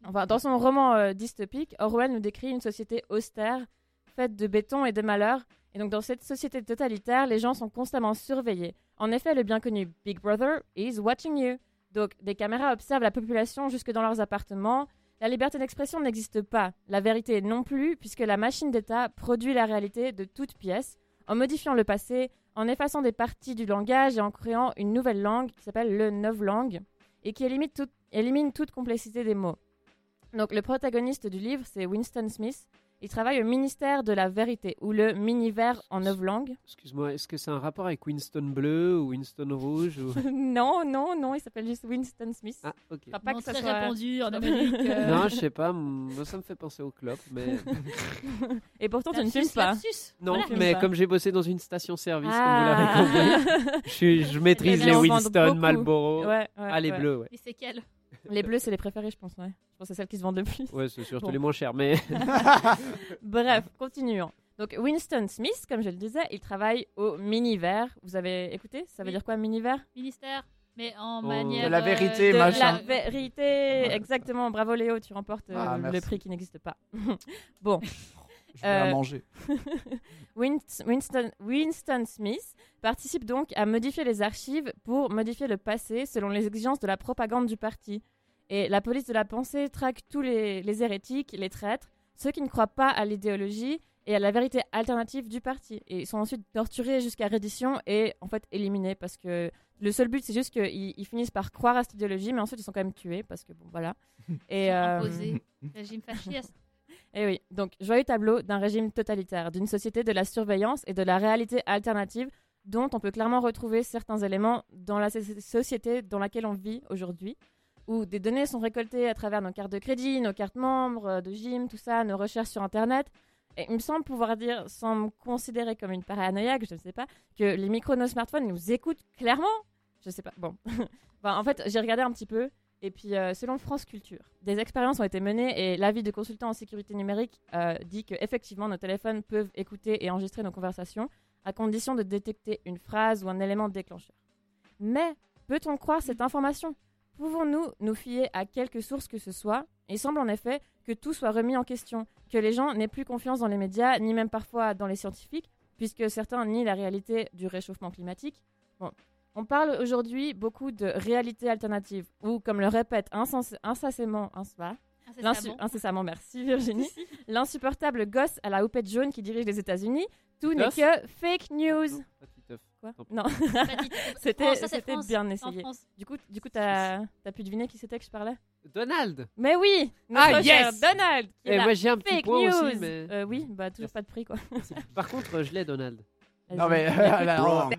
Enfin, dans son roman euh, dystopique, Orwell nous décrit une société austère, faite de béton et de malheur. Et donc, dans cette société totalitaire, les gens sont constamment surveillés. En effet, le bien connu Big Brother is watching you. Donc, des caméras observent la population jusque dans leurs appartements. La liberté d'expression n'existe pas, la vérité non plus, puisque la machine d'État produit la réalité de toutes pièces, en modifiant le passé, en effaçant des parties du langage et en créant une nouvelle langue qui s'appelle le novlangue, et qui élimine, toute- élimine toute complexité des mots. Donc, le protagoniste du livre, c'est Winston Smith. Il travaille au ministère de la vérité, ou le Miniver en novlangue. Excuse-moi, est-ce que c'est un rapport avec Winston Bleu ou Winston Rouge ou... non, non, non, il s'appelle juste Winston Smith. Ah, ok. Enfin, pas Non, que ça très soit- répandu en Amérique. euh. Non, je sais pas, moi ça me fait penser au clope, mais... Et pourtant, tu ne fumes pas. Non, Voilà. mais comme j'ai bossé dans une station-service, Ah. comme vous l'avez compris, je, je maîtrise Eh les Winston. Marlboro. Ouais, ouais, ah, les ouais. bleus, ouais. Et c'est quel? Les bleus, c'est les préférés, je pense. Ouais. Je pense que c'est celles qui se vendent le plus. Ouais, c'est surtout Bon. les moins chers, mais... Bref, continuons. Donc, Winston Smith, comme je le disais, il travaille au Miniver. Vous avez écouté? Ça veut Oui. dire quoi, Miniver? Ministère, mais en Oh. manière. De la vérité, de machin. La vérité, exactement. Bravo Léo, tu remportes euh, Ah, le merci. prix qui n'existe pas. bon, Je vais Euh, manger. Win- Winston, Winston Smith participe donc à modifier les archives pour modifier le passé selon les exigences de la propagande du parti. Et la police de la pensée traque tous les, les hérétiques, les traîtres, ceux qui ne croient pas à l'idéologie et à la vérité alternative du parti. Et ils sont ensuite torturés jusqu'à reddition et en fait éliminés parce que le seul but c'est juste qu'ils ils finissent par croire à cette idéologie, mais ensuite ils sont quand même tués parce que bon voilà. Et euh, Imposé. Régime fasciste. Et oui, donc joyeux tableau d'un régime totalitaire, d'une société de la surveillance et de la réalité alternative dont on peut clairement retrouver certains éléments dans la so- société dans laquelle on vit aujourd'hui, où des données sont récoltées à travers nos cartes de crédit, nos cartes membres, euh, de gym, tout ça, nos recherches sur Internet. Et il me semble pouvoir dire, sans me considérer comme une paranoïaque, je ne sais pas, que les micros de nos smartphones nous écoutent clairement. Je sais pas. Bon. En fait, j'ai regardé un petit peu. Et puis, euh, selon France Culture, des expériences ont été menées et l'avis de consultants en sécurité numérique euh, dit que effectivement nos téléphones peuvent écouter et enregistrer nos conversations à condition de détecter une phrase ou un élément déclencheur. Mais peut-on croire cette information? Pouvons-nous nous fier à quelque source que ce soit? Il semble en effet que tout soit remis en question, que les gens n'aient plus confiance dans les médias, ni même parfois dans les scientifiques, puisque certains nient la réalité du réchauffement climatique. Bon. On parle aujourd'hui beaucoup de réalité alternative, ou comme le répète incessamment, L'insu- Incessamment. incessamment, merci Virginie. L'insupportable gosse à la houppette jaune qui dirige les États-Unis. Tout n'est que fake news. Non. Quoi c'était bien essayé. Du coup, du coup, t'as as pu deviner qui c'était que je parlais? Donald Mais oui, Ah, yes Donald. Qui est Et là. moi j'ai un petit fake point news. aussi, mais... Euh, oui, bah toujours Yes. pas de prix quoi. Par contre, je l'ai Donald. Non, mais. alors,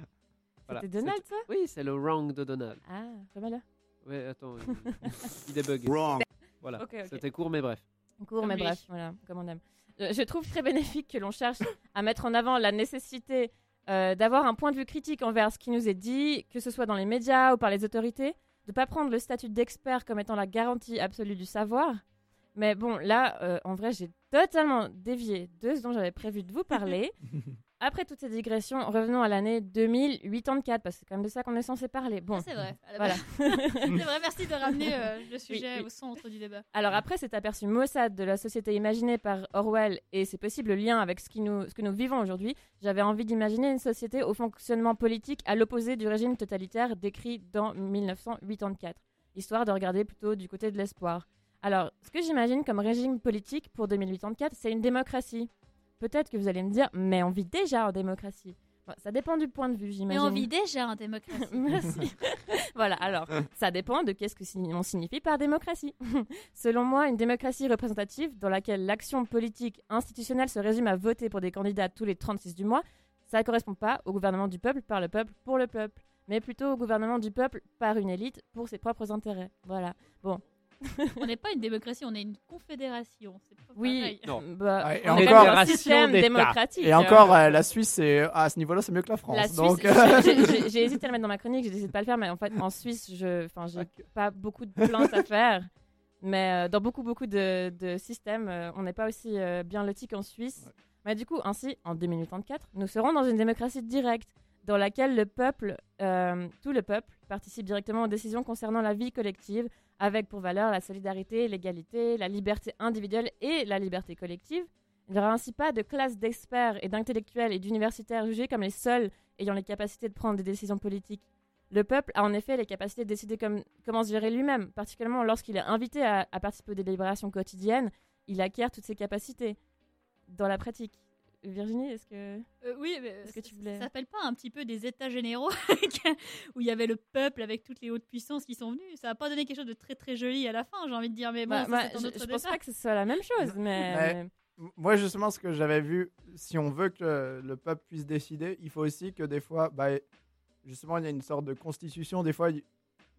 Voilà. C'était Donald ça? Oui, c'est le wrong de Donald. Ah, pas mal. là. Ouais, attends, il, il débug. Wrong. Voilà, c'était court mais bref. Court, Comme mais lui. bref, voilà, comme on aime. Euh, Je trouve très bénéfique que l'on cherche à mettre en avant la nécessité euh, d'avoir un point de vue critique envers ce qui nous est dit, que ce soit dans les médias ou par les autorités, de ne pas prendre le statut d'expert comme étant la garantie absolue du savoir. Mais bon, là, euh, en vrai, j'ai totalement dévié de ce dont j'avais prévu de vous parler. Après toutes ces digressions, revenons à l'année 2084, parce que c'est quand même de ça qu'on est censé parler. Bon, Ah, c'est vrai. voilà. c'est vrai, merci de ramener euh, le sujet oui. au centre du débat. Alors après cet aperçu maussade de la société imaginée par Orwell et ses possibles liens avec ce, qui nous, ce que nous vivons aujourd'hui, j'avais envie d'imaginer une société au fonctionnement politique à l'opposé du régime totalitaire décrit dans 1984, histoire de regarder plutôt du côté de l'espoir. Alors, ce que j'imagine comme régime politique pour 2084, c'est une démocratie. Peut-être que vous allez me dire, mais on vit déjà en démocratie. Bon, ça dépend du point de vue, Mais j'imagine. on vit déjà en démocratie. Merci. voilà, alors, ça dépend de qu'est-ce que on signifie par démocratie. Selon moi, une démocratie représentative dans laquelle l'action politique institutionnelle se résume à voter pour des candidats tous les 36 du mois, ça ne correspond pas au gouvernement du peuple par le peuple pour le peuple, mais plutôt au gouvernement du peuple par une élite pour ses propres intérêts. Voilà. Bon, on n'est pas une démocratie, on est une confédération. C'est pas oui. Non. bah, Ouais, et on encore- un système démocratique. Et euh, encore, euh, la Suisse, c'est à ce niveau-là, c'est mieux que la France. La Suisse, donc, j'ai- hésité à le mettre dans ma chronique, j'ai décidé de pas le faire, mais en fait, en Suisse, je, enfin, j'ai pas beaucoup de plaintes à faire. Mais euh, dans beaucoup, beaucoup de, de systèmes, euh, on n'est pas aussi euh, bien lotis qu'en Suisse. Mais du coup, ainsi, en 2034, nous serons dans une démocratie directe, dans laquelle le peuple, euh, tout le peuple, participe directement aux décisions concernant la vie collective, avec pour valeur la solidarité, l'égalité, la liberté individuelle et la liberté collective. Il n'y aura ainsi pas de classe d'experts et d'intellectuels et d'universitaires jugés comme les seuls ayant les capacités de prendre des décisions politiques. Le peuple a en effet les capacités de décider comme- comment se gérer lui-même, particulièrement lorsqu'il est invité à, à participer aux délibérations quotidiennes, il acquiert toutes ses capacités dans la pratique. Virginie, est-ce que... Euh, oui, mais Est-ce que ça- tu voulais- ça s'appelle pas un petit peu des états généraux où il y avait le peuple avec toutes les hautes puissances qui sont venues. Ça a pas donné quelque chose de très très joli à la fin, j'ai envie de dire. Mais bon, Bah, ça, bah, je, autre je pense pas que ce soit la même chose, mais... Mais- Moi, justement, ce que j'avais vu, si on veut que le peuple puisse décider, il faut aussi que des fois, bah, justement, il y a une sorte de constitution. Des fois, il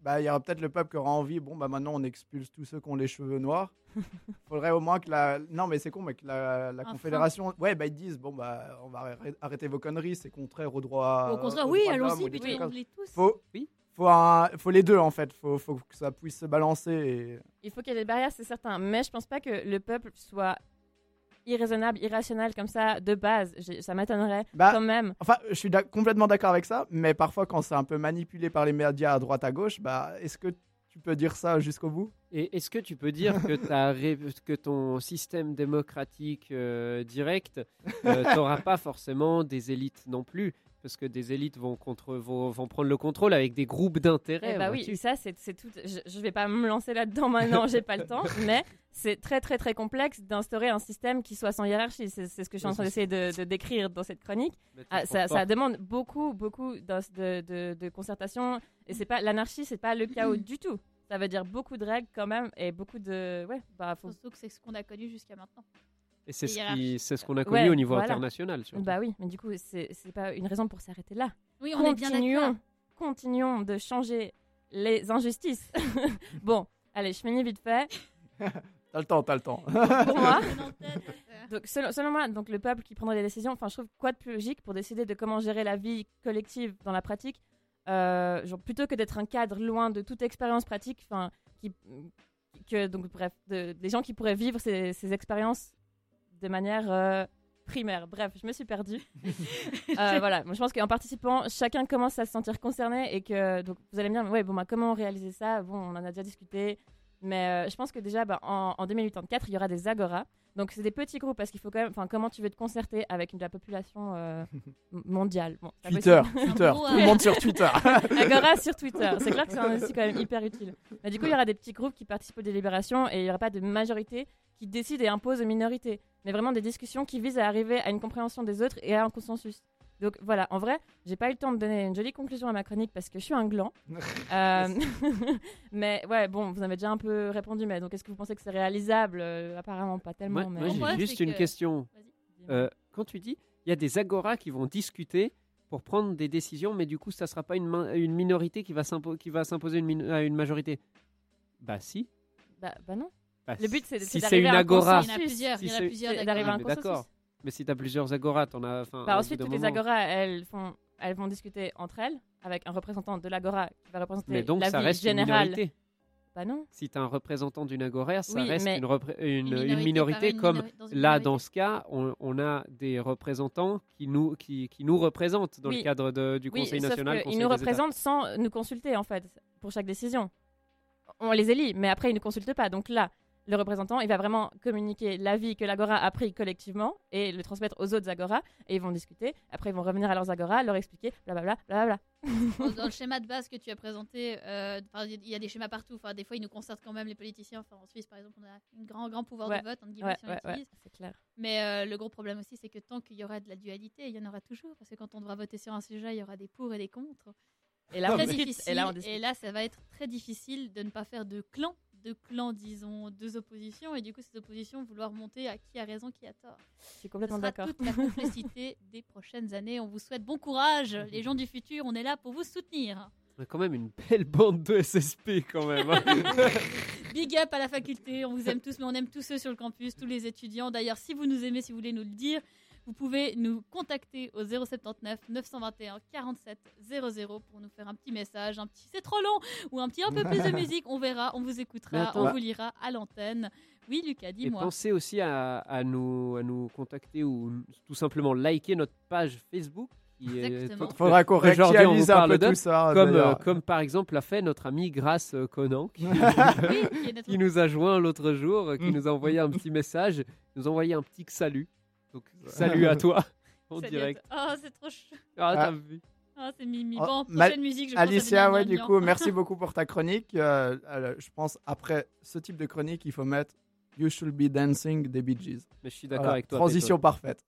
bah, il y aura peut-être le peuple qui aura envie, bon, bah, maintenant, on expulse tous ceux qui ont les cheveux noirs. Il faudrait au moins que la. Non, mais c'est con, mais que la, Confédération. Ouais, bah, ils disent, bon, bah, on va arrêter- vos conneries, c'est contraire au droit. Au contraire, aux oui, allons-y, puis comme ça. les tous. Faut, Oui. faut, un- faut les deux, en fait. Faut, faut que ça puisse se balancer. Et... Il faut qu'il y ait des barrières, c'est certain. Mais je pense pas que le peuple soit irraisonnable, irrationnel comme ça de base. Ça m'étonnerait Bah, quand même. Enfin, je suis complètement d'accord avec ça, mais parfois quand c'est un peu manipulé par les médias à droite à gauche, bah, est-ce que tu peux dire ça jusqu'au bout? Et est-ce que tu peux dire que, ré- que ton système démocratique euh, direct n'aura pas forcément des élites non plus? Parce que des élites vont, contre, vont, vont prendre le contrôle avec des groupes d'intérêt. Eh bah oui, ça c'est tout. Je, je vais pas me lancer là-dedans maintenant, j'ai pas le temps. Mais c'est très très très complexe d'instaurer un système qui soit sans hiérarchie. C'est ce que je suis en train d'essayer de, de décrire dans cette chronique. Tu Ah, ça, demande beaucoup beaucoup de, de, de concertation et c'est pas l'anarchie, c'est pas le chaos du tout. Ça veut dire beaucoup de règles quand même et beaucoup de ouais bah faut Surtout que c'est ce qu'on a connu jusqu'à maintenant. Et c'est ce qu'on a connu Ouais, au niveau voilà. international. surtout. bah oui, mais du coup c'est pas une raison pour s'arrêter là. Oui, on est bien d'accord. continuons, continuons de changer les injustices. bon, allez, je finis vite fait. T'as le temps, t'as le temps. Pour moi, donc, selon, selon moi, donc le peuple qui prendrait des décisions, enfin, je trouve quoi de plus logique pour décider de comment gérer la vie collective dans la pratique, euh, genre, plutôt que d'être un cadre loin de toute expérience pratique, enfin, qui, que donc bref, de- des gens qui pourraient vivre ces, ces expériences de manière euh, primaire. Bref, je me suis perdue. Euh, voilà, Moi, je pense qu'en participant, chacun commence à se sentir concerné et que donc vous allez me dire, ouais, bon, bah, comment réaliser ça? Bon, on en a déjà discuté, mais euh, je pense que déjà, bah, en, en 2084, il y aura des agoras. Donc, c'est des petits groupes parce qu'il faut quand même, enfin, comment tu veux te concerter avec une- la population euh, mondiale? Bon, Twitter. Twitter, tout le ouais. monde sur Twitter. Agora sur Twitter. C'est clair que c'est un outil quand même hyper utile. Mais du coup, il y aura des petits groupes qui participent aux délibérations et il n'y aura pas de majorité qui décide et impose aux minorités. Mais vraiment des discussions qui visent à arriver à une compréhension des autres et à un consensus. Donc voilà, en vrai, j'ai pas eu le temps de donner une jolie conclusion à ma chronique parce que je suis un gland. Euh, mais ouais, bon, vous avez déjà un peu répondu, mais donc est-ce que vous pensez que c'est réalisable? Euh, Apparemment pas tellement. Moi, mais... moi, j'ai juste une que- question. Euh, quand tu dis, il y a des agoras qui vont discuter pour prendre des décisions, mais du coup, ça sera pas une, minorité qui va s'imposer une, à une majorité? Bah si. bah, bah non. Bah, Le but, c'est si d'arriver une à un agora. Il y en a plusieurs, il y en a Si plusieurs. d'arriver à un consensus. d'accord. Mais si tu as plusieurs agoras, t'en as. enfin, Bah, ensuite, toutes les agoras, elles, font, elles vont discuter entre elles avec un représentant de l'agora qui va représenter Mais donc, la ça vie reste une générale. minorité. Bah non. Si tu as un représentant d'une agora, ça Oui, reste une, une- Une une minorité, une comme dans une là, minorité. dans ce cas, on, on a des représentants qui nous, qui, qui nous représentent dans Oui. le cadre de- du Oui, Conseil national. Conseil nous des États. représentent sans nous consulter, en fait, pour chaque décision. On les élit, mais après, ils ne consultent pas. Donc là, le représentant, il va vraiment communiquer l'avis que l'agora a pris collectivement et le transmettre aux autres agoras et ils vont discuter. Après, ils vont revenir à leurs agoras, leur expliquer, blablabla, blablabla. Dans le schéma de base que tu as présenté, euh, il y a des schémas partout. Enfin, des fois, ils nous concertent quand même les politiciens. Enfin, en Suisse, par exemple, on a un grand, grand pouvoir Ouais. de vote, entre guillemets, Ouais, si c'est clair. Mais euh, le gros problème aussi, c'est que tant qu'il y aura de la dualité, il y en aura toujours. Parce que quand on devra voter sur un sujet, il y aura des pour et des contre. Et là, on discute. Et là, on discute. et là, ça va être très difficile de ne pas faire de clan, de clans, disons, deux oppositions. Et du coup, ces oppositions vouloir monter à qui a raison, qui a tort. Je suis complètement d'accord. toute la complexité des prochaines années. On vous souhaite bon courage. Les gens du futur, on est là pour vous soutenir. On a quand même une belle bande de SSP quand même. hein. Big up à la faculté, on vous aime tous, mais on aime tous ceux sur le campus, tous les étudiants. D'ailleurs, si vous nous aimez, si vous voulez nous le dire, vous pouvez nous contacter au 079 921 47 00 pour nous faire un petit message, un petit c'est trop long, ou un petit un peu plus de musique. On verra, on vous écoutera, on vous lira à l'antenne. Oui, Lucas, Et dis-moi. pensez aussi à, à nous, à nous contacter ou tout simplement liker notre page Facebook. qui Exactement. Faudra qu'on réactualise un peu tout ça. Comme, euh, comme par exemple l'a fait notre ami Grace euh, Conan, qui, qui qui nous a joint l'autre jour, euh, qui Mm. nous a envoyé un petit message, nous a envoyé un petit salut. Donc salut à toi en Salut direct. Oh, c'est trop chou. Ah, Ah. t'as vu Ah, c'est mimi. Oh, Bon, Ma- prochaine musique, je pense Alicia, devient ouais, du coup, merci beaucoup pour ta chronique. Euh, euh, je pense, après ce type de chronique, il faut mettre You Should Be Dancing des Bee Gees. Mais je suis d'accord Voilà, avec toi. Transition parfaite.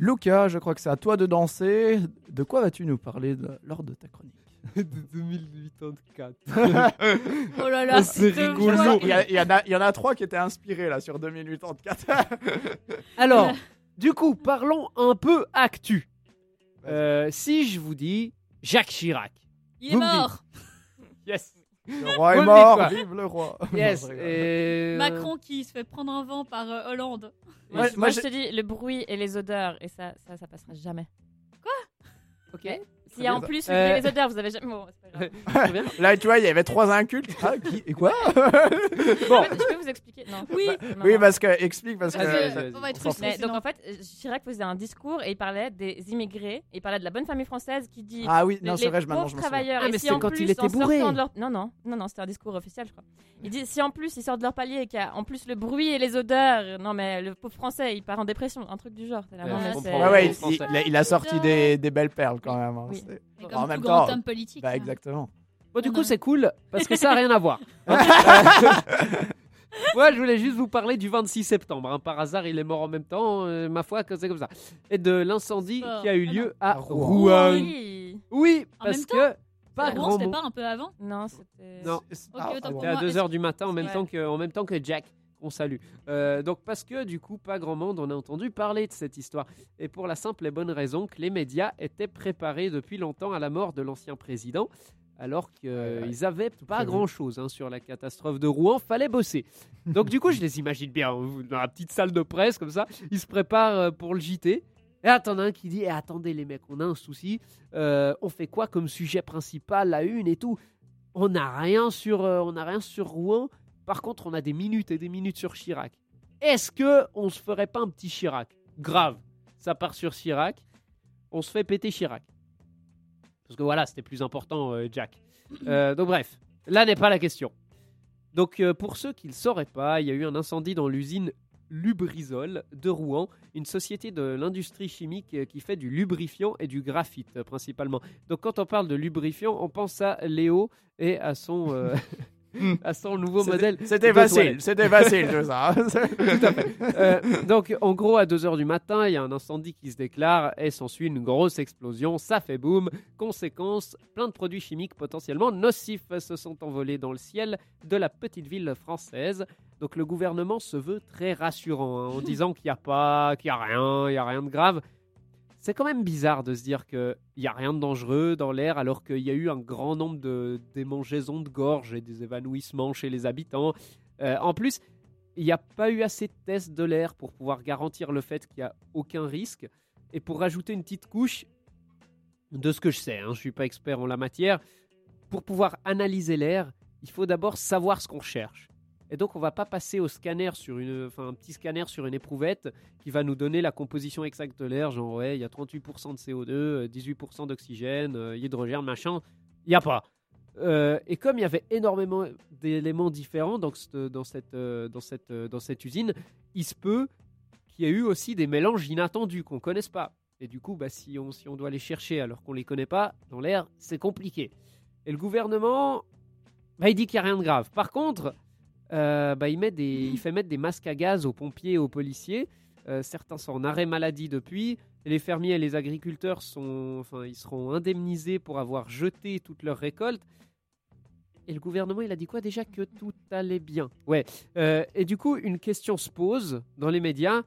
Luca, je crois que c'est à toi de danser. De quoi vas-tu nous parler de- lors de ta chronique de 2084. Oh là là, C'est rigolo. vois. il y, a- il y en a, il y en a trois qui étaient inspirés là sur 2084. Alors, du coup, parlons un peu actu. Euh, si je vous dis Jacques Chirac. Il est Vous me dites. mort. Yes. Le roi est mort, quoi vive le roi. Yes. Et- Macron qui se fait prendre un vent par euh, Hollande. Moi- Moi, moi, je te dis le bruit et les odeurs, et ça, ça, ça passera jamais. Ok? S'il y a en plus le Euh, bruit et les odeurs, vous avez jamais. Bon, c'est pas grave. Très bien. Là, tu vois, il y avait trois incultes. Ah, qui et quoi En fait, je peux vous expliquer Non. Oui. Non, Oui, non. parce que explique parce que. Vas-y. On va être Mais donc en fait, euh, Chirac faisait un discours et il parlait des immigrés, il parlait de la bonne famille française qui dit Ah oui, non, c'est vrai, je maintenant pauvres je me souviens. travailleurs. Ah, et mais si c'est en quand plus, il était en sortant bourré. de leur... Non, non, non, non, c'était un discours officiel, je crois. Il dit si en plus ils sortent de leur palier et qu'il y a en plus le bruit et les odeurs, non mais le pauvre français il part en dépression, un truc du genre. Là, Ouais, non, mais il, a, il a sorti des, des belles perles quand même. hein, Oui. Mais en comme même grand temps, homme politique. Bah, hein. exactement. Bon, du coup, c'est cool parce que ça n'a rien à voir. Moi, je voulais juste vous parler du 26 septembre. hein. Par hasard, il est mort en même temps. euh, ma foi, que c'est comme ça. Et de l'incendie Sport. qui a eu Ah lieu à À Rouen. Oui. Parce que pas Rouen, grand c'était pas un peu avant Non, c'était. Non. Ah, ah, bon. À moi, 2h du matin en même, Ouais. temps que, en même temps que Jack. On salue. Euh, donc parce que du coup, pas grand monde en a entendu parler de cette histoire. Et pour la simple et bonne raison que les médias étaient préparés depuis longtemps à la mort de l'ancien président, alors qu'ils Ouais, ouais. avaient pas prévu. grand-chose hein, sur la catastrophe de Rouen. Fallait bosser. Donc du coup, je les imagine bien euh, dans la petite salle de presse comme ça. Ils se préparent euh, pour le JT. Et attends, un qui dit eh, Attendez les mecs, on a un souci. Euh, on fait quoi comme sujet principal, la une et tout? On n'a rien sur, euh, on n'a rien sur Rouen. Par contre, on a des minutes et des minutes sur Chirac. Est-ce que on se ferait pas un petit Chirac? Grave. Ça part sur Chirac. On se fait péter Chirac. Parce que voilà, c'était plus important, euh, Jack. Euh, donc bref, là n'est pas la question. Donc euh, pour ceux qui ne le sauraient pas, il y a eu un incendie dans l'usine Lubrizol de Rouen, une société de l'industrie chimique qui fait du lubrifiant et du graphite principalement. Donc quand on parle de lubrifiant, on pense à Léo et à son, à son nouveau modèle. C'était facile, c'était facile tout ça. Tout à fait. Euh, donc, en gros, à 2h du matin, il y a un incendie qui se déclare et s'ensuit une grosse explosion. Ça fait boum. Conséquence, plein de produits chimiques potentiellement nocifs se sont envolés dans le ciel de la petite ville française. Donc, le gouvernement se veut très rassurant hein, en disant qu'il n'y a pas, qu'il n'y a rien, il n'y a rien de grave. C'est quand même bizarre de se dire qu'il n'y a rien de dangereux dans l'air alors qu'il y a eu un grand nombre de démangeaisons de gorge et des évanouissements chez les habitants. Euh, en plus, il n'y a pas eu assez de tests de l'air pour pouvoir garantir le fait qu'il n'y a aucun risque. Et pour rajouter une petite couche, de ce que je sais, hein, je ne suis pas expert en la matière, pour pouvoir analyser l'air, il faut d'abord savoir ce qu'on cherche. Et donc, on va pas passer au scanner sur une, enfin, un petit scanner sur une éprouvette qui va nous donner la composition exacte de l'air, genre ouais, il y a 38% de CO2, euh, 18% d'oxygène, euh, hydrogène, machin. Il n'y a pas. Euh, et comme il y avait énormément d'éléments différents dans, cette, dans, cette, euh, dans, cette, euh, dans cette usine, il se peut qu'il y ait eu aussi des mélanges inattendus qu'on ne connaisse pas. Et du coup, bah, si, on, si on doit les chercher alors qu'on ne les connaît pas, dans l'air, c'est compliqué. Et le gouvernement, bah, il dit qu'il n'y a rien de grave. Par contre, euh, bah, il, met des, il fait mettre des masques à gaz aux pompiers et aux policiers. Euh, certains sont en arrêt maladie depuis. Les fermiers et les agriculteurs sont, enfin, ils seront indemnisés pour avoir jeté toute leur récolte. Et le gouvernement, il a dit quoi déjà Que tout allait bien. Ouais. Euh, et du coup, une question se pose dans les médias.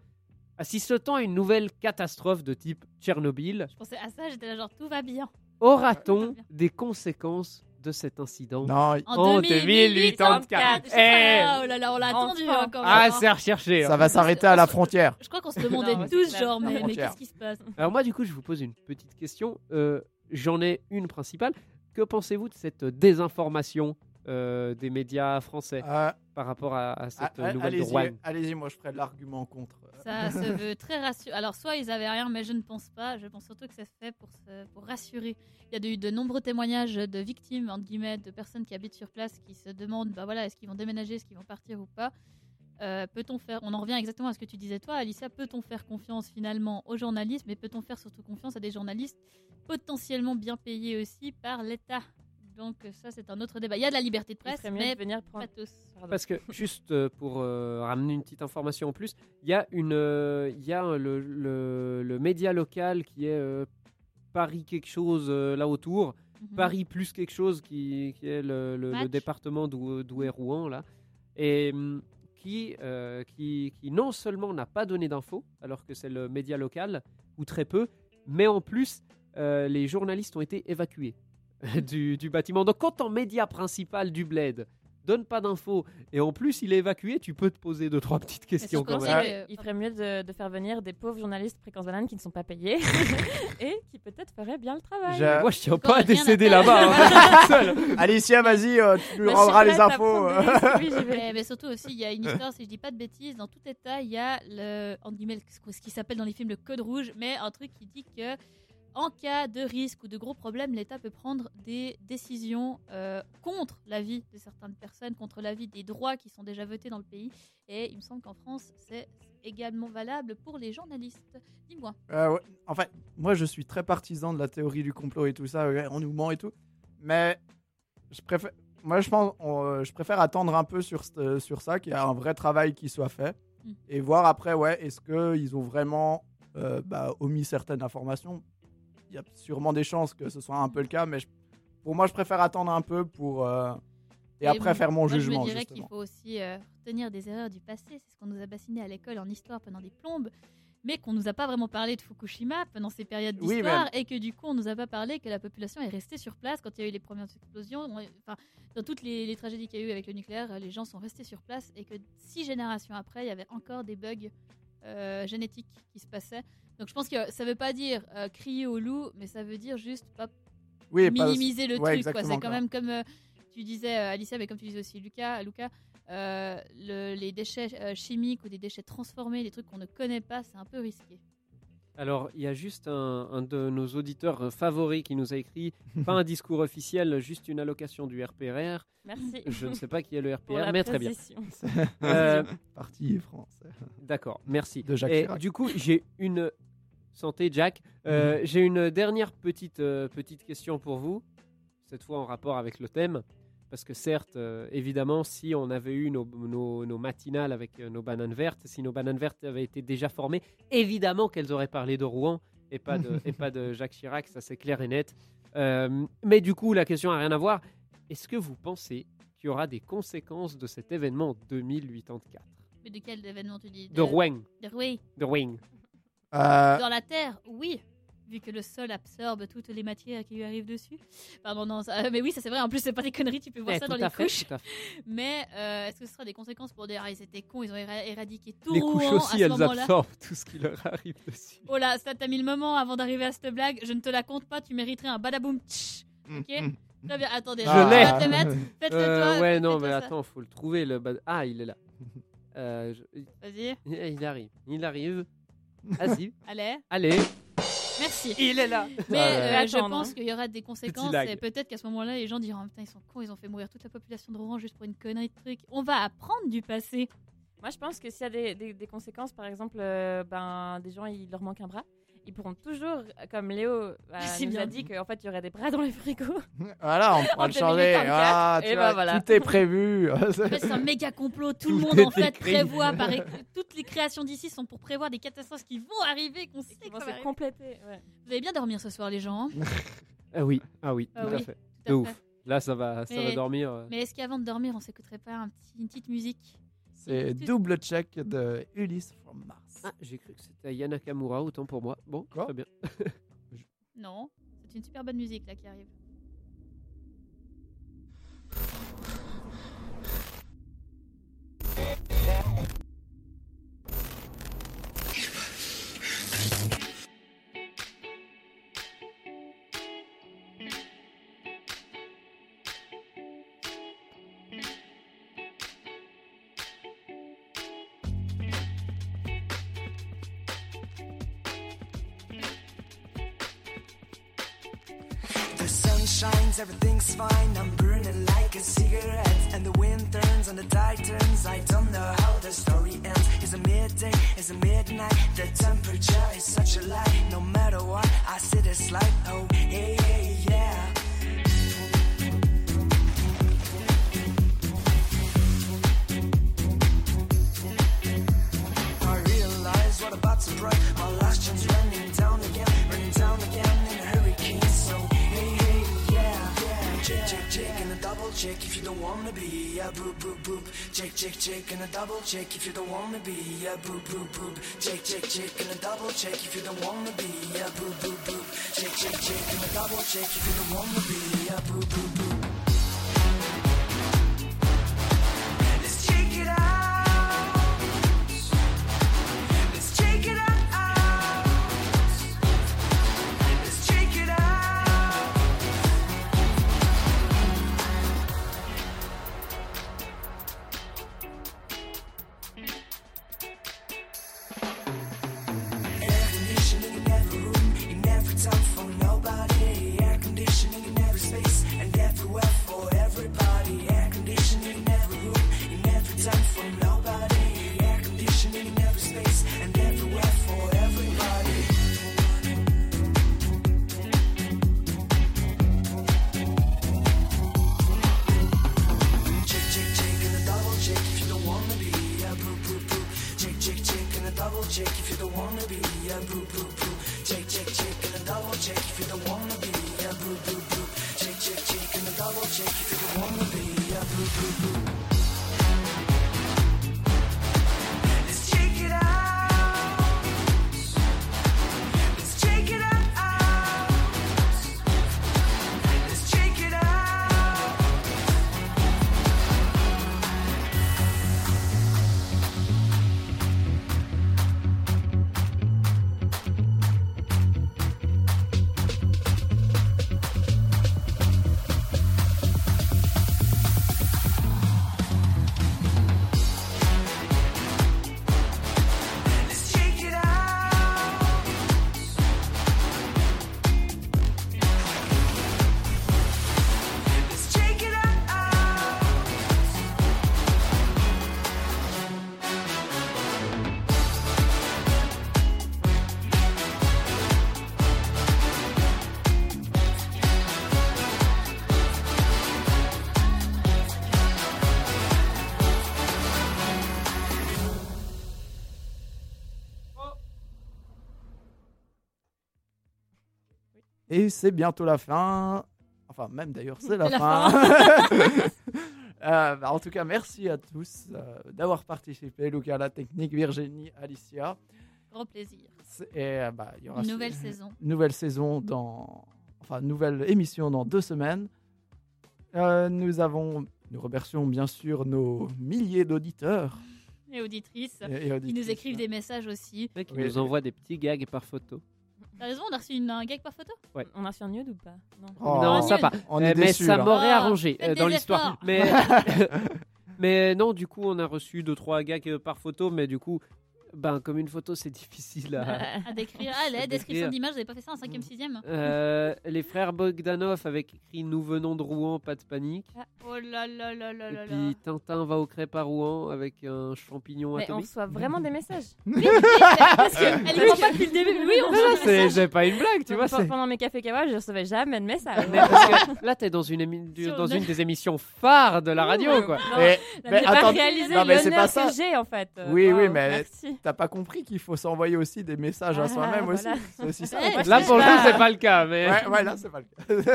Assiste-t-on à une nouvelle catastrophe de type Tchernobyl Je pensais à ça, j'étais là genre tout va bien. Aura-t-on des conséquences de cet incident non, En, En 2084. 2084. Eh, oh là là, on l'a attendu Enfin. encore. Ah, c'est à rechercher. hein. ça va s'arrêter à la frontière. Je crois qu'on se demandait Non, tous genre mais, qu'est-ce qui se passe? Alors moi, du coup, je vous pose une petite question. Euh, J'en ai une principale. Que pensez-vous de cette désinformation? Euh, des médias français Euh, par rapport à, à cette a- a- nouvelle de Allez-y, Rouen allez-y, moi je ferai l'argument contre. Ça se veut très rassurant. Alors, soit ils avaient rien, mais je ne pense pas. Je pense surtout que c'est fait pour, se- pour rassurer. Il y a eu de nombreux témoignages de victimes, entre guillemets, de personnes qui habitent sur place qui se demandent bah voilà, est-ce qu'ils vont déménager, est-ce qu'ils vont partir ou pas. Euh, peut-on faire, on en revient exactement à ce que tu disais toi, Alicia, peut-on faire confiance finalement aux journalistes, mais peut-on faire surtout confiance à des journalistes potentiellement bien payés aussi par l'État? Donc euh, ça, c'est un autre débat. Il y a de la liberté de presse, mais de venir prendre. pas tous. Pardon. Parce que, juste euh, pour euh, ramener une petite information en plus, il y a, une, euh, il y a euh, le, le, le média local qui est euh, Paris quelque chose euh, là autour, Mhm. Paris plus quelque chose qui, qui est le, le- le Match. département d'où est Rouen là, et qui, euh, qui, qui non seulement n'a pas donné d'infos, alors que c'est le média local, ou très peu, mais en plus, euh, les journalistes ont été évacués du, du bâtiment. Donc quand ton média principal du bled donne pas d'infos et en plus il est évacué, tu peux te poser deux trois petites questions quand même. il ferait mieux de, de faire venir des pauvres journalistes fréquence banane qui ne sont pas payés et qui peut-être feraient bien le travail. Je- Moi je tiens pas à décéder là-bas. hein. Alicia, vas-y, euh, tu lui rendras les infos. Oui. Mais, mais surtout aussi, il y a une histoire, si je dis pas de bêtises, dans tout État, il y a le, en guillemets, ce qui s'appelle dans les films le code rouge, mais un truc qui dit que en cas de risque ou de gros problèmes, l'État peut prendre des décisions euh, contre l'avis de certaines personnes, contre l'avis des droits qui sont déjà votés dans le pays. Et il me semble qu'en France, c'est également valable pour les journalistes. Dis-moi. Euh, ouais. En fait, moi, je suis très partisan de la théorie du complot et tout ça. ouais, on nous ment et tout. Mais je préfère. Moi, je pense, on, euh, je préfère attendre un peu sur, ce- sur ça, qu'il y a un vrai travail qui soit fait, Mm. et voir après, ouais, est-ce que ils ont vraiment euh, bah, omis certaines informations. Il y a sûrement des chances que ce soit un peu le cas, mais je- pour moi, je préfère attendre un peu pour euh, et après bon, faire mon moi, jugement. Je me dirais qu'il faut aussi euh, retenir des erreurs du passé. C'est ce qu'on nous a bassiné à l'école en histoire pendant des plombes. Mais qu'on nous a pas vraiment parlé de Fukushima pendant ces périodes Oui, d'histoire et que du coup on nous a pas parlé que la population est restée sur place quand il y a eu les premières explosions. On- Enfin, dans toutes les, les tragédies qu'il y a eu avec le nucléaire, euh, les gens sont restés sur place et que six générations après, il y avait encore des bugs euh, génétiques qui se passaient. Donc je pense que ça veut pas dire euh, crier au loup, mais ça veut dire juste pas Oui, pas- minimiser le ouais, truc. C'est quand même comme euh, tu disais, Alicia, mais comme tu disais aussi, Lucas, Lucas le- les déchets chimiques ou des déchets transformés, des trucs qu'on ne connaît pas, c'est un peu risqué. Alors, il y a juste un, un de nos auditeurs euh, favoris qui nous a écrit pas un discours officiel, juste une allocation du RPR. Merci. Je ne sais pas qui est le RPR, mais très bien. Euh, Parti France. D'accord, merci. De Jacques Et Chirac. du coup, j'ai une santé, Jack. Euh, Mhm. J'ai une dernière petite euh, petite question pour vous, cette fois en rapport avec le thème, parce que certes, euh, évidemment, si on avait eu nos, nos- nos matinales avec euh, nos bananes vertes, si nos bananes vertes avaient été déjà formées, évidemment qu'elles auraient parlé de Rouen et pas de et pas de Jacques Chirac, ça c'est clair et net. Euh, mais du coup, la question a rien à voir. Est-ce que vous pensez qu'il y aura des conséquences de cet événement en 2084 Mais de quel événement tu dis? De Rouen. De Rouen. De Rouen. Euh, Dans la Terre, oui. Vu que le sol absorbe toutes les matières qui lui arrivent dessus. Pardon, non, ça- mais oui, ça c'est vrai. En plus, c'est pas des conneries, tu peux voir Eh, ça dans les fait, couches. Mais euh, est-ce que ce sera des conséquences pour dire ah, ils étaient cons, ils ont éra- éradiqué tout Les Rouen couches à aussi, ce elles absorbent tout ce qui leur arrive dessus. Oh là, ça t'a mis le moment avant d'arriver à cette blague. Je ne te la compte pas, tu mériterais un badaboum. tch. Ok Très bien, attendez, Je vais te mettre. Faites-le Euh, toi. ouais, faites-le non, toi, mais ça. attends, faut le trouver. Le bad- Ah, il est là. Euh, je- Vas-y, il- Il arrive. Il arrive. Vas-y. allez. Allez. Il est là. Mais Ah, euh, je pense hein. qu'il y aura des conséquences et peut-être qu'à ce moment-là, les gens diront oh, putain ils sont cons, ils ont fait mourir toute la population de Rouen juste pour une connerie de truc. On va apprendre du passé. Moi, je pense que s'il y a des, des- des conséquences, par exemple, euh, ben, des gens, il leur manque un bras, ils pourront toujours, comme Léo bah, nous bien a dit. dit qu'en fait, il y aurait des bras dans les frigos. Voilà, on pourra le changer. 2084, Voilà, tu et vois, ben voilà. Tout est prévu. C'est un méga complot. Tout, le monde en fait écrit. prévoit. par- Toutes les créations d'ici sont pour prévoir des catastrophes qui vont arriver, qu'on sait que vont ça se va arriver. compléter. ouais. Vous allez bien dormir ce soir, les gens. hein? Ah oui. Ah oui, Ah tout à oui, fait. tout à De ouf. Là, ça va, ça va dormir. euh. Mais est-ce qu'avant de dormir, on s'écouterait pas un petit, une petite musique? C'est double check de Ulysse from Mars. Ah, j'ai cru que c'était Yana Kamura, autant pour moi. Bon, Quoi très bien. Non, c'est une super bonne musique là qui arrive. The sun shines, everything's fine. I'm burning like a cigarette. And the wind turns and the tide turns. I don't know how the story ends. Is it midday? Is it midnight? The temperature is such a lie. No matter what, I see this light. Oh, hey, hey, yeah. Check if you don't wanna be a boop boop boop. Check check check and a double check if you don't wanna be a boop boop boop. Check check check and a double check if you don't wanna be a boop boop boop. Check check check and a double check if you don't wanna be a boop boop boop. Et c'est bientôt la fin. Enfin, même d'ailleurs, c'est la, fin. Euh, bah, en tout cas, merci à tous euh, d'avoir participé. Lucas, la technique, Virginie, Alicia. Grand plaisir. C'est- Et euh, bah, il y aura Une nouvelle saison. Nouvelle saison dans. Enfin, nouvelle émission dans deux semaines. Euh, nous avons. Nous remercions bien sûr nos milliers d'auditeurs. Et auditrices. Et- et Qui nous écrivent des messages aussi. Mec, qui Oui. nous envoie des petits gags par photo. T'as raison, on a reçu une, un gag par photo On a reçu un nude ou pas Non. Oh, non, ça pas. On Euh, est mais déçus, ça là. m'aurait Ah, arrangé faites euh, dans des l'histoire. efforts. Mais, mais non, du coup, on a reçu deux trois gags euh, par photo, mais du coup, ben comme une photo, c'est difficile à. À décrire. Ah, la description d'image, vous pas fait ça en 5ème, 6ème Euh, les frères Bogdanov avec écrit Nous venons de Rouen, pas de panique. Oh là là là là Et là là. puis Tintin va au crêpe à Rouen avec un champignon Mais on atomique. reçoit vraiment des messages. Parce qu'elle y croit pas depuis le début. mais Oui, on reçoit des c'est messages. pas une blague, tu vois. Pendant mes cafés kawa, je recevais jamais de messages. Mais parce que là, t'es dans, une, émi- dans une des émissions phares de la radio, quoi. Non, Et- mais attendez- réalisé non, mais c'est pas ça. que j'ai en fait. Oui, oui, waouh, mais- Merci. T'as pas compris qu'il faut s'envoyer aussi des messages à Ah, soi-même aussi. C'est aussi ça. Là, pour le coup, c'est pas le cas, mais. Ouais, ouais, là, c'est pas le cas.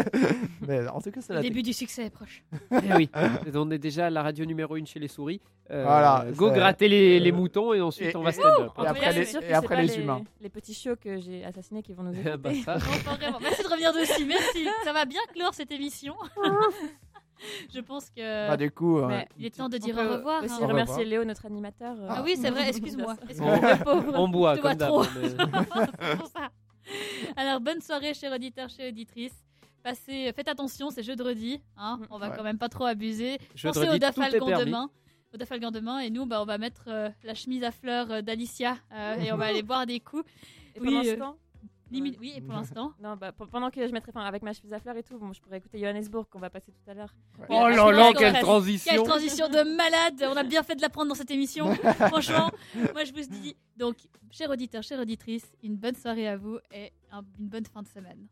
mais en tout cas, c'est Le la début du succès est proche. Eh oui, on est déjà la radio numéro une chez les souris. Euh, Voilà, Go gratter les, les euh, moutons et ensuite et- on va stand-up. Et après les- et après humains. Les petits chiots que j'ai assassinés qui vont nous Ah bah écouter. ça. Non, pas vraiment. Merci de revenir dessus. Merci. Ça va bien clore cette émission? Je pense que Bah, du coup, euh, Mais il est temps de dire au revoir. Aussi hein. Remercier. Léo, notre animateur. euh, Ah oui, c'est vrai. Excuse-moi. On, on boit comme d'hab. Alors, bonne soirée, chers auditeurs, chers auditrices. Passez, faites attention, c'est jeudi. Hein on va Ouais. quand même pas trop abuser. Jeudi, Pensez au Dafalgan demain. Au Dafalgan demain. Et nous, bah, on va mettre euh, la chemise à fleurs euh, d'Alicia euh, et on va aller boire des coups. Et Oui, pendant ce temps, Limite, oui, et pour l'instant. non, bah, pe- pendant que je mettrai, enfin, avec ma chemise à fleurs et tout, bon, je pourrais écouter Johannesburg qu'on va passer tout à l'heure. Oh là là, quelle Quelle transition transition de malade On a bien fait de la prendre dans cette émission. Franchement, moi je vous dis, donc, chers auditeurs, chères auditrices, une bonne soirée à vous et un- une bonne fin de semaine.